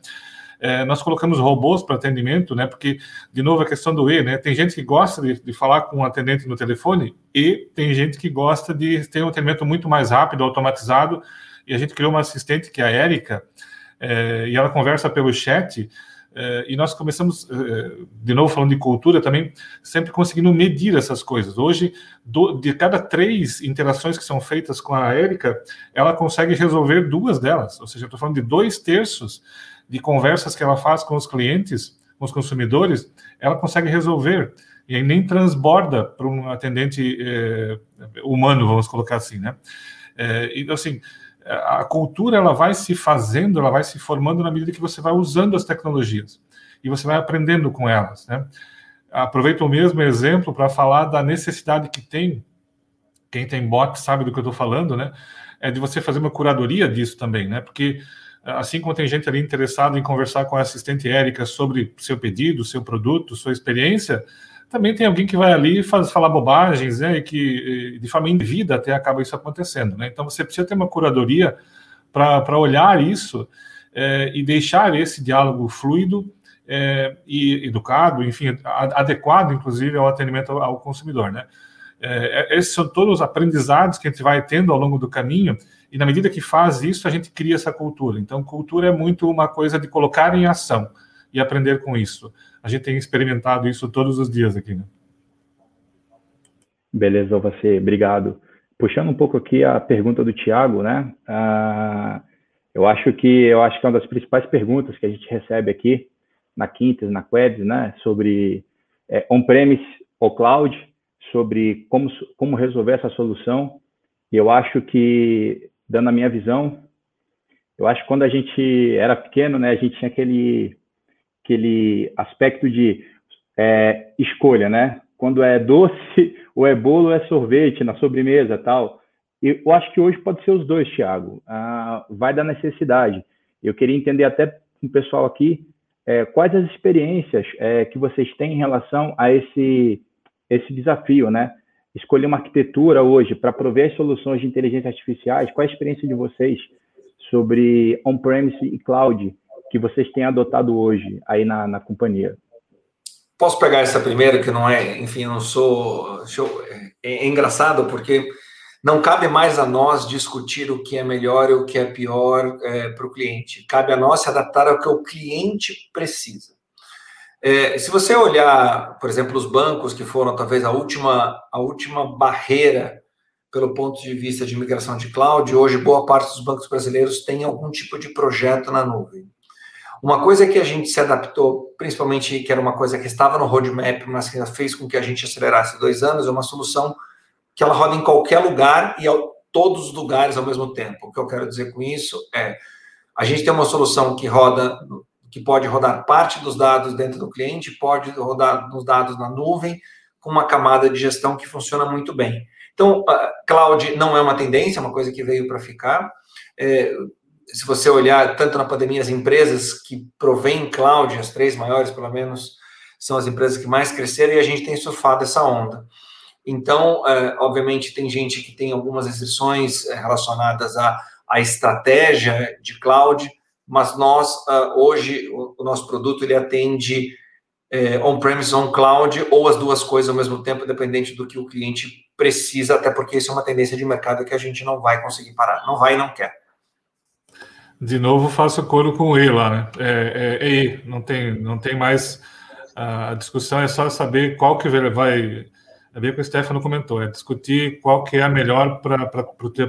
C: é, nós colocamos robôs para atendimento, né? Porque, de novo, a questão do E, né? Tem gente que gosta de, de falar com um atendente no telefone e tem gente que gosta de ter um atendimento muito mais rápido, automatizado. E a gente criou uma assistente que é a Érica, é, e ela conversa pelo chat. É, e nós começamos, é, de novo falando de cultura também, sempre conseguindo medir essas coisas. Hoje, do, de cada três interações que são feitas com a Érica, ela consegue resolver duas delas. Ou seja, eu estou falando de dois terços de conversas que ela faz com os clientes, com os consumidores, ela consegue resolver e aí nem transborda para um atendente é, humano, vamos colocar assim, né? Então, assim, a cultura ela vai se fazendo, ela vai se formando na medida que você vai usando as tecnologias e você vai aprendendo com elas, né? Aproveito o mesmo exemplo para falar da necessidade que tem, quem tem bot sabe do que eu estou falando, né? É de você fazer uma curadoria disso também, né? Porque assim como tem gente ali interessada em conversar com a assistente Érica sobre seu pedido, seu produto, sua experiência, também tem alguém que vai ali faz, falar bobagens, né, e que de forma indevida até acaba isso acontecendo, né? Então você precisa ter uma curadoria para olhar isso é, e deixar esse diálogo fluido é, e educado, enfim, adequado, inclusive, ao atendimento ao, consumidor, né? É, esses são todos os aprendizados que a gente vai tendo ao longo do caminho e na medida que faz isso, a gente cria essa cultura. Então, cultura é muito uma coisa de colocar em ação e aprender com isso. A gente tem experimentado isso todos os dias aqui, né?
F: Beleza, você, obrigado. Puxando um pouco aqui a pergunta do Tiago, né? Ah, eu acho que eu acho que é uma das principais perguntas que a gente recebe aqui na Quintas, na Quebs, né? Sobre é, on-premise ou cloud, sobre como, como resolver essa solução. E eu acho que dando a minha visão, eu acho que quando a gente era pequeno, né, a gente tinha aquele, aquele aspecto de é, escolha, né? Quando é doce, ou é bolo, ou é sorvete na sobremesa, tal. Eu acho que hoje pode ser os dois, Thiago. Ah, vai da necessidade. Eu queria entender até com o pessoal aqui é, quais as experiências é, que vocês têm em relação a esse esse desafio, né? escolher uma arquitetura hoje para prover as soluções de inteligência artificiais, qual a experiência de vocês sobre on-premise e cloud que vocês têm adotado hoje aí na, na companhia?
D: Posso pegar essa primeira, que não é, enfim, não sou. É, é engraçado porque não cabe mais a nós discutir o que é melhor e o que é pior é, para o cliente. Cabe a nós se adaptar ao que o cliente precisa. É, se você olhar, por exemplo, os bancos que foram talvez a última, a última barreira pelo ponto de vista de migração de cloud, hoje boa parte dos bancos brasileiros tem algum tipo de projeto na nuvem. Uma coisa que a gente se adaptou, principalmente que era uma coisa que estava no roadmap, mas que fez com que a gente acelerasse dois anos, é uma solução que ela roda em qualquer lugar e a todos os lugares ao mesmo tempo. O que eu quero dizer com isso é a gente tem uma solução que roda que pode rodar parte dos dados dentro do cliente, pode rodar nos dados na nuvem, com uma camada de gestão que funciona muito bem. Então, cloud não é uma tendência, é uma coisa que veio para ficar. É, se você olhar tanto na pandemia, as empresas que provêm cloud, as três maiores pelo menos, são as empresas que mais cresceram e a gente tem surfado essa onda. Então, é, obviamente, tem gente que tem algumas restrições é, relacionadas à, à estratégia de cloud, mas nós, uh, hoje, o, o, nosso produto ele atende é, on-premise, on-cloud, ou as duas coisas ao mesmo tempo, dependente do que o cliente precisa, até porque isso é uma tendência de mercado que a gente não vai conseguir parar, não vai e não quer.
C: De novo, faço coro com E lá, né? É, é, é E, não tem, não tem mais. A discussão é só saber qual que vai. É bem o que o Stefano comentou, é discutir qual que é a melhor para o teu,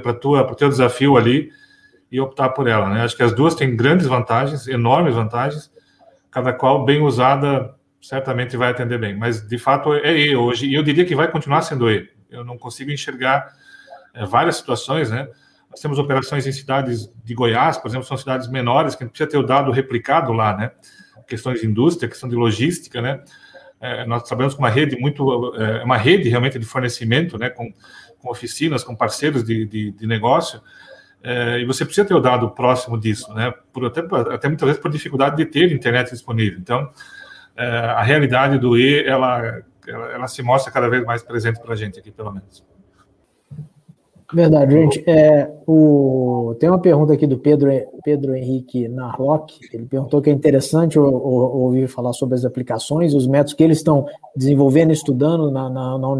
C: teu desafio ali e optar por ela. Né? Acho que as duas têm grandes vantagens, enormes vantagens, cada qual bem usada certamente vai atender bem. Mas, de fato, é E hoje, e eu diria que vai continuar sendo E. Eu não consigo enxergar é, várias situações, né? Nós temos operações em cidades de Goiás, por exemplo, são cidades menores, que a gente precisa ter o dado replicado lá, né? Questões de indústria, questão de logística, né? É, nós trabalhamos com uma rede muito, é, uma rede realmente de fornecimento, né? Com, com oficinas, com parceiros de, de, de negócio, é, e você precisa ter o dado próximo disso, né? Por, até, até muitas vezes por dificuldade de ter internet disponível. Então, é, a realidade do E, ela, ela, ela, se mostra cada vez mais presente para a gente aqui, pelo menos.
B: Verdade, gente. É, o, tem uma pergunta aqui do Pedro, Pedro Henrique Narlock. Ele perguntou que é interessante ouvir falar sobre as aplicações, os métodos que eles estão desenvolvendo, estudando na, na, na,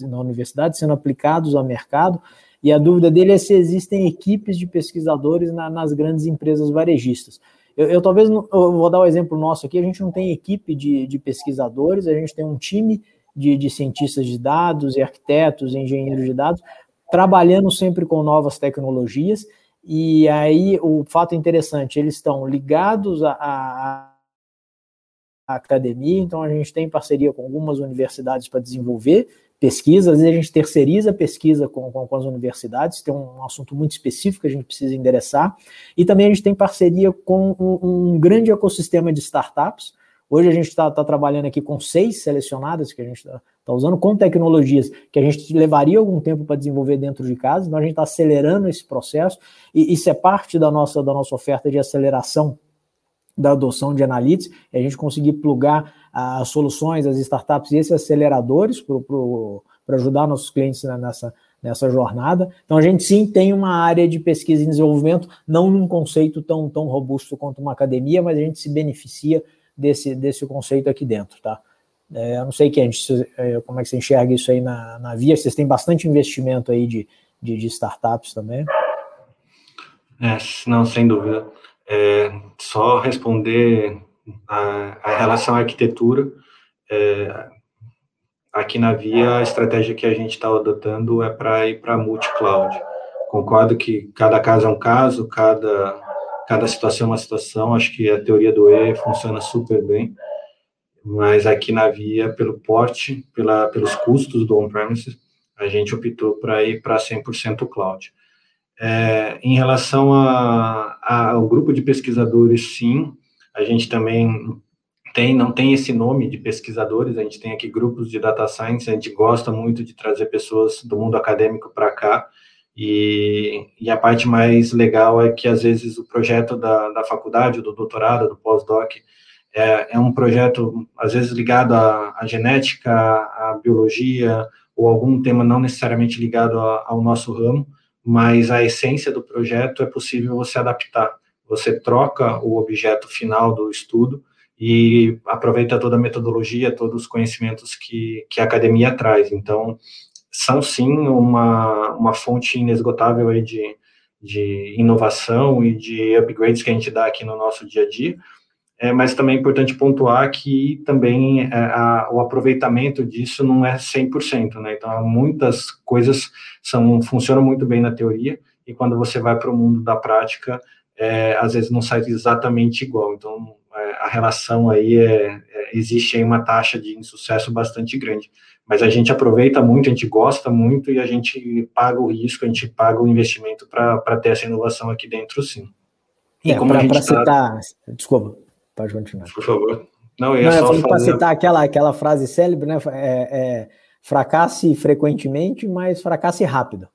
B: na universidade, sendo aplicados ao mercado. E a dúvida dele é se existem equipes de pesquisadores na, nas grandes empresas varejistas. Eu, eu talvez eu vou dar o um exemplo nosso aqui. A gente não tem equipe de, de pesquisadores, a gente tem um time de, de cientistas de dados e arquitetos, engenheiros de dados, trabalhando sempre com novas tecnologias. E aí o fato interessante, eles estão ligados à, academia, então a gente tem parceria com algumas universidades para desenvolver pesquisa, às vezes a gente terceiriza a pesquisa com, com, com, as universidades, tem um assunto muito específico que a gente precisa endereçar, e também a gente tem parceria com um, um grande ecossistema de startups. Hoje a gente está tá trabalhando aqui com seis selecionadas que a gente está tá usando, com tecnologias que a gente levaria algum tempo para desenvolver dentro de casa, então a gente está acelerando esse processo, e isso é parte da nossa, da nossa oferta de aceleração da adoção de analytics, é a gente conseguir plugar as soluções, as startups e esses aceleradores para ajudar nossos clientes nessa, nessa jornada. Então, a gente sim tem uma área de pesquisa e desenvolvimento, não num conceito tão, tão robusto quanto uma academia, mas a gente se beneficia desse, desse conceito aqui dentro, tá? É, eu não sei, Kent, é, como é que você enxerga isso aí na, na Via, vocês têm bastante investimento aí de, de, de startups também?
G: É, não, sem dúvida. É, só responder a, a relação à arquitetura. É, aqui na Via, a estratégia que a gente está adotando é para ir para multi-cloud. Concordo que cada caso é um caso, cada, cada situação é uma situação. Acho que a teoria do E funciona super bem. Mas aqui na Via, pelo porte, pela, pelos custos do on-premises, a gente optou para ir para 100% cloud. É, em relação a, a, ao grupo de pesquisadores, sim, a gente também tem, não tem esse nome de pesquisadores, a gente tem aqui grupos de data science, a gente gosta muito de trazer pessoas do mundo acadêmico para cá, e, e, a parte mais legal é que, às vezes, o projeto da, da faculdade, do doutorado, do pós-doc, é, é, um projeto, às vezes, ligado à, à genética, à biologia, ou algum tema não necessariamente ligado a, ao nosso ramo, mas a essência do projeto é possível você adaptar. Você troca o objeto final do estudo e aproveita toda a metodologia, todos os conhecimentos que, que a academia traz. Então, são sim uma, uma fonte inesgotável aí de, de inovação e de upgrades que a gente dá aqui no nosso dia a dia, é, mas também é importante pontuar que também é, a, o aproveitamento disso não é 100%, né? Então, muitas coisas são, funcionam muito bem na teoria, e quando você vai para o mundo da prática, é, às vezes não sai exatamente igual. Então, é, a relação aí é, é, existe aí uma taxa de insucesso bastante grande. Mas a gente aproveita muito, a gente gosta muito e a gente paga o risco, a gente paga o investimento para ter essa inovação aqui dentro, sim.
B: E é, para tá... citar, desculpa, Pode continuar.
G: Por favor.
B: Não, eu ia Não, só fazer... Para citar aquela, aquela frase célebre, né? É, é, fracasse frequentemente, mas fracasse rápido.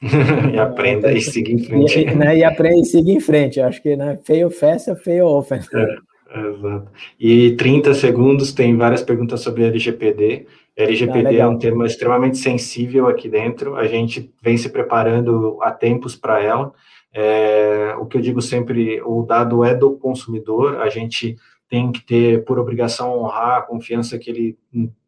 G: e aprenda e siga em frente.
B: E, né, e aprenda e siga em frente. Acho que né, fail fast é fail often.
G: É, exato. E 30 segundos, tem várias perguntas sobre LGPD. LGPD ah, é um tema extremamente sensível aqui dentro, a gente vem se preparando há tempos para ela. É, o que eu digo sempre, o dado é do consumidor, a gente tem que ter, por obrigação, honrar a confiança que ele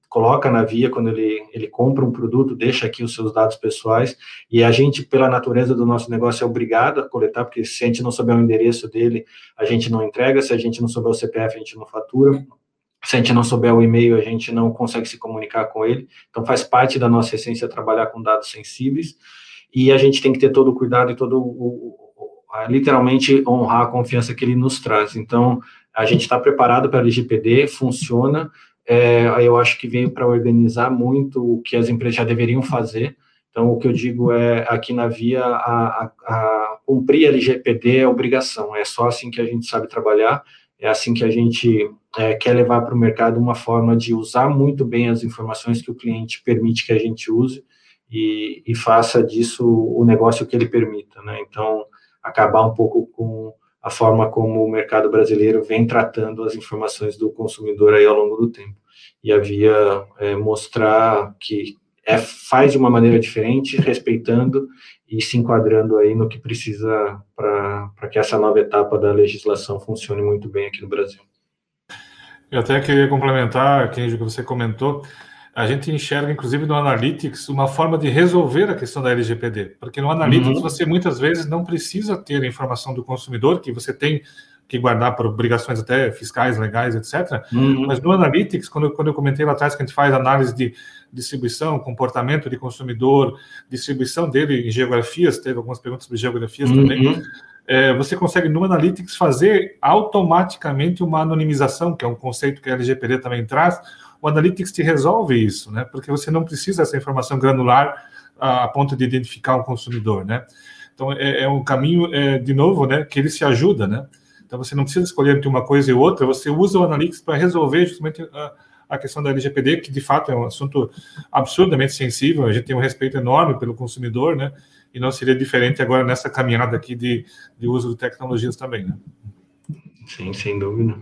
G: coloca na via quando ele, ele compra um produto, deixa aqui os seus dados pessoais, e a gente, pela natureza do nosso negócio, é obrigado a coletar, porque se a gente não souber o endereço dele, a gente não entrega, se a gente não souber o CPF, a gente não fatura, se a gente não souber o e-mail, a gente não consegue se comunicar com ele. Então, faz parte da nossa essência trabalhar com dados sensíveis, e a gente tem que ter todo o cuidado e todo o, o literalmente honrar a confiança que ele nos traz. Então, a gente está preparado para a LGPD, funciona, é, eu acho que veio para organizar muito o que as empresas já deveriam fazer. Então, o que eu digo é, aqui na Via, a, a, a cumprir LGPD é obrigação, é só assim que a gente sabe trabalhar, é assim que a gente é, quer levar para o mercado uma forma de usar muito bem as informações que o cliente permite que a gente use e, e faça disso o negócio que ele permita, né? Então, acabar um pouco com a forma como o mercado brasileiro vem tratando as informações do consumidor aí ao longo do tempo. E havia é, mostrar que é, faz de uma maneira diferente, respeitando e se enquadrando aí no que precisa para que essa nova etapa da legislação funcione muito bem aqui no Brasil.
C: Eu até queria complementar, Kenji, que você comentou, a gente enxerga, inclusive no Analytics, uma forma de resolver a questão da LGPD. Porque no Analytics uhum. você muitas vezes não precisa ter a informação do consumidor, que você tem que guardar por obrigações até fiscais, legais, etc. Uhum. Mas no Analytics, quando, quando eu comentei lá atrás que a gente faz análise de distribuição, comportamento de consumidor, distribuição dele em geografias, teve algumas perguntas sobre geografias uhum. também, é, você consegue no Analytics fazer automaticamente uma anonimização, que é um conceito que a LGPD também traz, o Analytics te resolve isso, né? Porque você não precisa dessa informação granular a, ponto de identificar um consumidor, né? Então é, é um caminho, é, de novo, né? Que ele se ajuda, né? Então você não precisa escolher entre uma coisa e outra, você usa o Analytics para resolver justamente a, a questão da LGPD, que de fato é um assunto absurdamente sensível, a gente tem um respeito enorme pelo consumidor, né? E não seria diferente agora nessa caminhada aqui de, de uso de tecnologias também, né?
G: Sim, sem dúvida.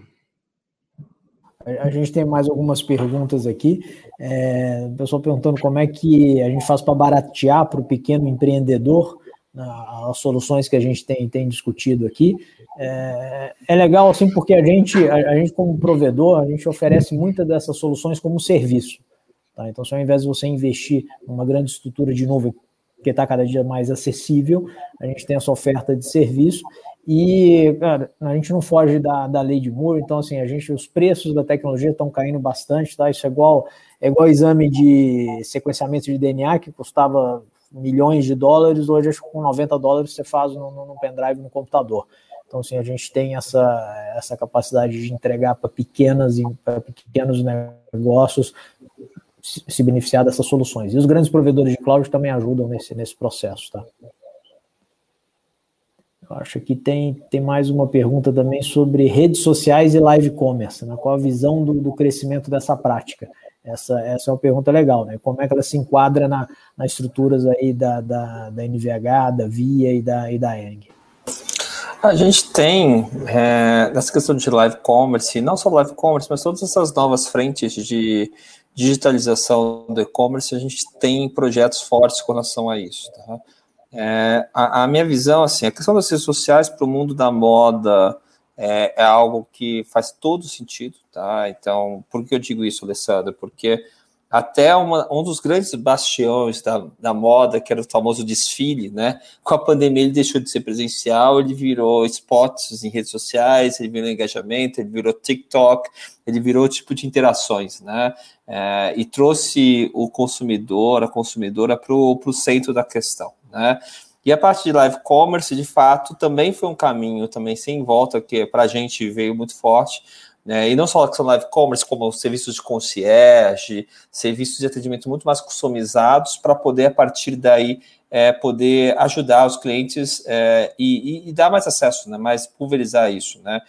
B: A gente tem mais algumas perguntas aqui. É, o pessoal perguntando como é que a gente faz para baratear para o pequeno empreendedor né, as soluções que a gente tem, tem discutido aqui. É, é legal assim porque a gente, a, a, gente como provedor, a gente oferece muitas dessas soluções como serviço. Tá? Então, se ao invés de você investir numa grande estrutura de nuvem que está cada dia mais acessível, a gente tem essa oferta de serviço e, cara, a gente não foge da, da lei de Moore, então, assim, a gente, os preços da tecnologia estão caindo bastante, tá? Isso é igual, é igual exame de sequenciamento de DNA, que custava milhões de dólares, hoje acho que com 90 dólares você faz no, no pendrive no computador. Então, assim, a gente tem essa, essa capacidade de entregar para pequenas para pequenos negócios se beneficiar dessas soluções. E os grandes provedores de cloud também ajudam nesse, nesse processo, tá? Eu acho que tem, tem mais uma pergunta também sobre redes sociais e live commerce, né? qual a visão do, do crescimento dessa prática? Essa, essa é uma pergunta legal, né? Como é que ela se enquadra na, nas estruturas aí da, da, da NVH, da VIA e da, e da ENG?
E: A gente tem, é, nessa questão de live commerce, não só live commerce, mas todas essas novas frentes de digitalização do e-commerce, a gente tem projetos fortes com relação a isso. Tá? É, a, a, minha visão, assim, a questão das redes sociais para o mundo da moda é, é, algo que faz todo sentido, tá? Então, por que eu digo isso, Alessandro? Porque até uma, um dos grandes bastiões da, da moda, que era o famoso desfile, né? Com a pandemia ele deixou de ser presencial, ele virou spots em redes sociais, ele virou engajamento, ele virou TikTok, ele virou tipo de interações, né? É, e trouxe o consumidor, a consumidora para o centro da questão, né? E a parte de live commerce, de fato, também foi um caminho também sem volta, que para a gente veio muito forte, né? E não só a questão live commerce, como serviços de concierge, serviços de atendimento muito mais customizados para poder, a partir daí, é, poder ajudar os clientes é, e, e, dar mais acesso, né? mais pulverizar isso. Né?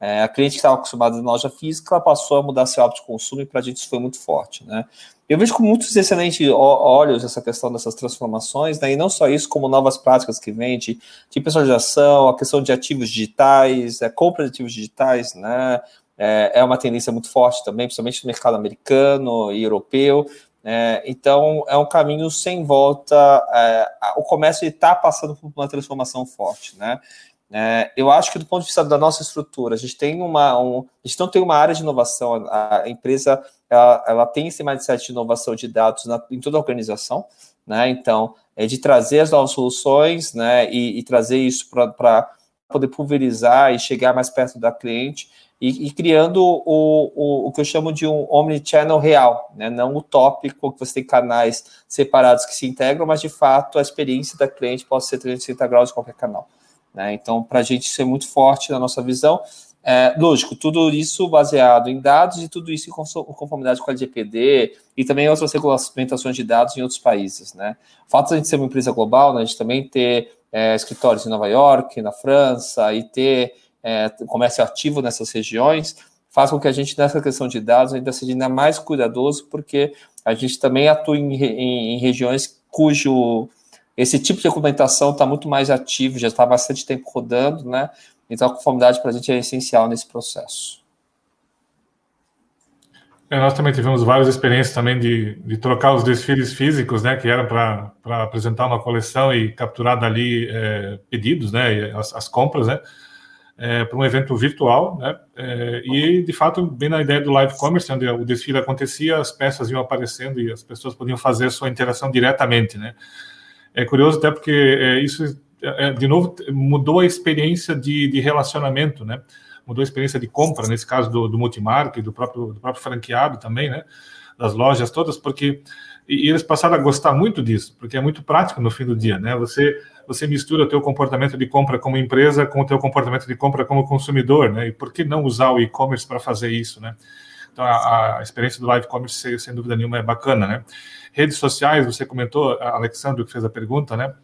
E: É, a cliente que estava acostumada na loja física, passou a mudar seu hábito de consumo e para a gente isso foi muito forte. Né? Eu vejo com muitos excelentes olhos essa questão dessas transformações, né? e não só isso, como novas práticas que vêm de, de personalização, a questão de ativos digitais, a compra de ativos digitais, né? é, é uma tendência muito forte também, principalmente no mercado americano e europeu. É, então, é um caminho sem volta. É, o comércio está passando por uma transformação forte, né? É, eu acho que do ponto de vista da nossa estrutura, a gente tem uma, um, a gente não tem uma área de inovação. A, a empresa ela, ela, tem esse mindset de inovação de dados na, em toda a organização, né? Então, é de trazer as novas soluções, né? E, e trazer isso para poder pulverizar e chegar mais perto da cliente e, e criando o, o, o, que eu chamo de um omnichannel real, né? não utópico, que você tem canais separados que se integram, mas de fato a experiência da cliente pode ser 360 graus em qualquer canal. Né? Então, para a gente é muito forte na nossa visão. É, lógico, tudo isso baseado em dados e tudo isso em conformidade com a LGPD e também outras regulamentações de dados em outros países. Né? O fato de a gente ser uma empresa global, né, a gente também ter é, escritórios em Nova York, na França, e ter é, comércio ativo nessas regiões, faz com que a gente, nessa questão de dados, ainda seja ainda mais cuidadoso, porque a gente também atua em, em, em regiões cujo esse tipo de documentação está muito mais ativo, já está bastante tempo rodando, né? Então a conformidade para a gente é essencial nesse processo.
C: É, nós também tivemos várias experiências também de, de trocar os desfiles físicos, né, que eram para apresentar uma coleção e capturar dali é, pedidos, né, as, as compras, né, é, para um evento virtual, né? É, e de fato, bem na ideia do live commerce, onde o desfile acontecia, as peças iam aparecendo e as pessoas podiam fazer sua interação diretamente, né? É curioso até porque é, isso, é, de novo, mudou a experiência de, de, relacionamento, né? Mudou a experiência de compra, nesse caso do, do multimark, do próprio, do próprio franqueado também, né? Das lojas todas, porque e, eles passaram a gostar muito disso, porque é muito prático no fim do dia, né? Você você mistura o teu comportamento de compra como empresa com o teu comportamento de compra como consumidor, né? E por que não usar o e-commerce para fazer isso, né? Então, a, a, experiência do live commerce, sem dúvida nenhuma, é bacana, né? Redes sociais, você comentou, Alexandre, que fez a pergunta, né?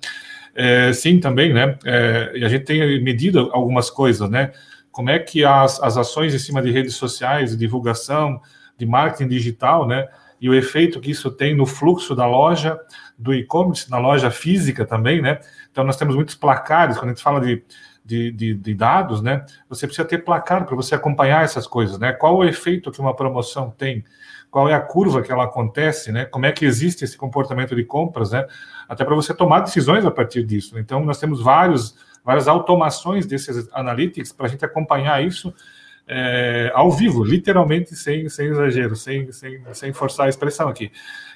C: É, sim, também, né? É, e a gente tem medido algumas coisas, né? Como é que as, as ações em cima de redes sociais, de divulgação, de marketing digital, né? E o efeito que isso tem no fluxo da loja, do e-commerce, na loja física também, né? Então, nós temos muitos placares, quando a gente fala de, de, de, de dados, né? Você precisa ter placar para você acompanhar essas coisas, né? Qual o efeito que uma promoção tem? Qual é a curva que ela acontece, né? Como é que existe esse comportamento de compras, né? Até para você tomar decisões a partir disso. Então, nós temos vários, várias automações desses analytics para a gente acompanhar isso é, ao vivo, literalmente, sem, sem exagero, sem, sem, sem forçar a expressão aqui.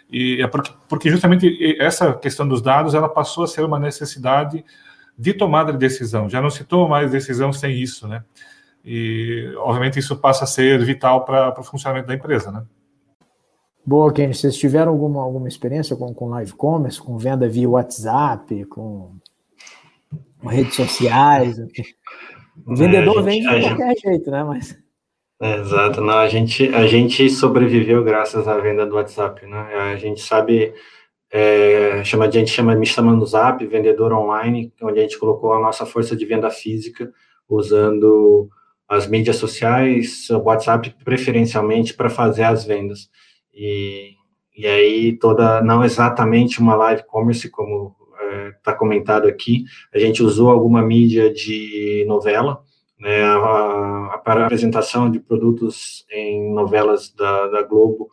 C: E é porque, porque justamente essa questão dos dados ela passou a ser uma necessidade de tomada de decisão. Já não se toma mais decisão sem isso, né? E obviamente isso passa a ser vital para o funcionamento da empresa, né?
B: Boa, Kenny. Vocês tiveram alguma, alguma experiência com, com live commerce, com venda via WhatsApp, com, com redes sociais? O vendedor é, gente, vende de qualquer gente... jeito, né? Mas
G: exato, não, a gente, a gente sobreviveu graças à venda do WhatsApp, né? A gente sabe, é, chama, a gente chama, me chama no Zap, vendedor online, onde a gente colocou a nossa força de venda física, usando as mídias sociais, o WhatsApp preferencialmente para fazer as vendas. E, e aí toda, não exatamente uma live commerce como está é, comentado aqui, a gente usou alguma mídia de novela, né, a, a, para apresentação de produtos em novelas da, da Globo,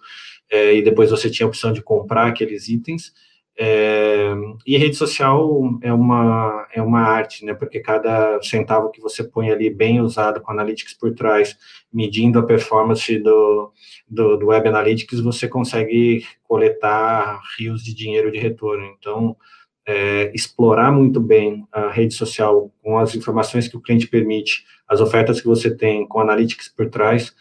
G: é, e depois você tinha a opção de comprar aqueles itens. É, e rede social é uma, é uma arte, né, porque cada centavo que você põe ali bem usado com Analytics por trás, medindo a performance do, do, do Web Analytics, você consegue coletar rios de dinheiro de retorno. Então, é, explorar muito bem a rede social com as informações que o cliente permite, as ofertas que você tem com analytics por trás,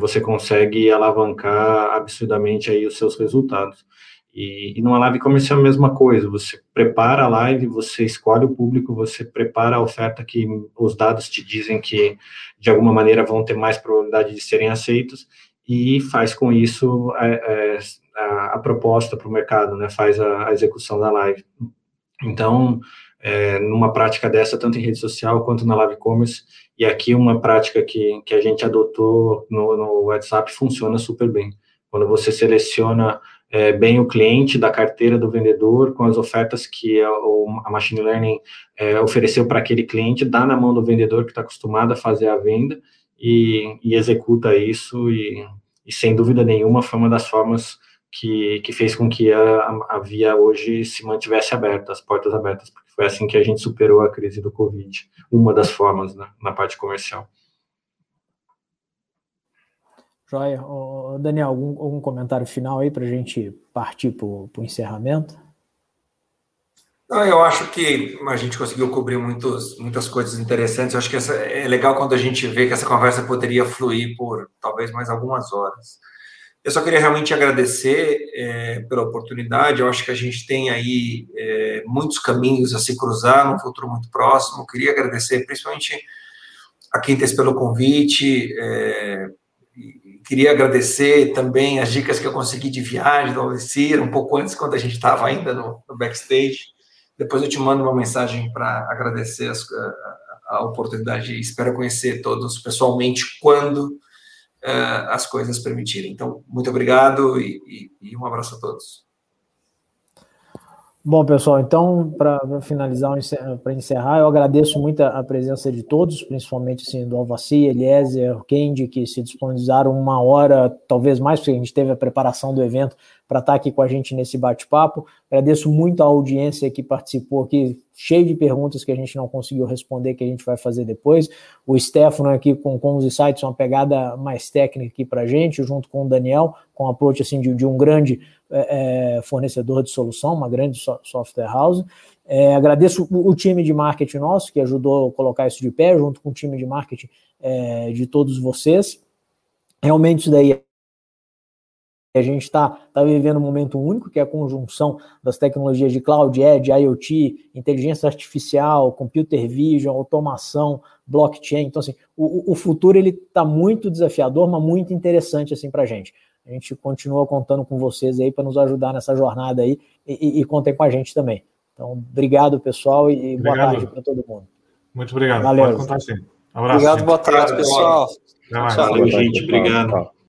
G: você consegue alavancar absurdamente aí os seus resultados. E, e numa live comercial é a mesma coisa, você prepara a live, você escolhe o público, você prepara a oferta que os dados te dizem que de alguma maneira vão ter mais probabilidade de serem aceitos e faz com isso é, é, a, a, proposta para o mercado, né? faz a, a execução da live. Então, é, numa prática dessa, tanto em rede social quanto na live commerce, e aqui uma prática que, que a gente adotou no, no WhatsApp funciona super bem. Quando você seleciona é, bem o cliente da carteira do vendedor, com as ofertas que a, a machine learning é, ofereceu para aquele cliente, dá na mão do vendedor que está acostumado a fazer a venda, e, e executa isso, e, e, sem dúvida nenhuma foi uma das formas que, que fez com que a, a via hoje se mantivesse aberta, as portas abertas, porque foi assim que a gente superou a crise do Covid, uma das formas né, na parte comercial.
B: Joia. Daniel, algum, algum comentário final aí para a gente partir para o encerramento?
D: Não, eu acho que a gente conseguiu cobrir muitos, muitas coisas interessantes. Eu acho que essa, é legal quando a gente vê que essa conversa poderia fluir por talvez mais algumas horas. Eu só queria realmente agradecer é, pela oportunidade. Eu acho que a gente tem aí é, muitos caminhos a se cruzar num futuro muito próximo. Eu queria agradecer principalmente a Quintes pelo convite. É, queria agradecer também as dicas que eu consegui de viagem do Alessir, um pouco antes, quando a gente estava ainda no, no, backstage. Depois eu te mando uma mensagem para agradecer as, a, a, oportunidade espero conhecer todos pessoalmente quando uh, as coisas permitirem. Então, muito obrigado e, e, e um abraço a todos.
B: Bom, pessoal, então, para finalizar, para encerrar, eu agradeço muito a, presença de todos, principalmente assim, do Alvaci, Eliezer, Kendi, que se disponibilizaram uma hora, talvez mais, porque a gente teve a preparação do evento para estar tá aqui com a gente nesse bate-papo. Agradeço muito a audiência que participou aqui, cheio de perguntas que a gente não conseguiu responder, que a gente vai fazer depois. O Stefano aqui com, com os insights, uma pegada mais técnica aqui para a gente, junto com o Daniel, com um approach assim, de, de um grande é, é, fornecedor de solução, uma grande so, software house. É, agradeço o, o, time de marketing nosso, que ajudou a colocar isso de pé, junto com o time de marketing é, de todos vocês. Realmente isso daí a gente está tá vivendo um momento único, que é a conjunção das tecnologias de cloud, edge, IoT, inteligência artificial, computer vision, automação, blockchain. Então, assim, o, o futuro ele está muito desafiador, mas muito interessante assim para a gente. A gente continua contando com vocês aí para nos ajudar nessa jornada aí e, e, e, contem com a gente também. Então, obrigado, pessoal, e obrigado. boa tarde para todo mundo.
C: Muito obrigado. Valeu. Pode contar sim.
E: Um abraço. Obrigado, boa tarde, pessoal.
G: Tchau, gente. Obrigado.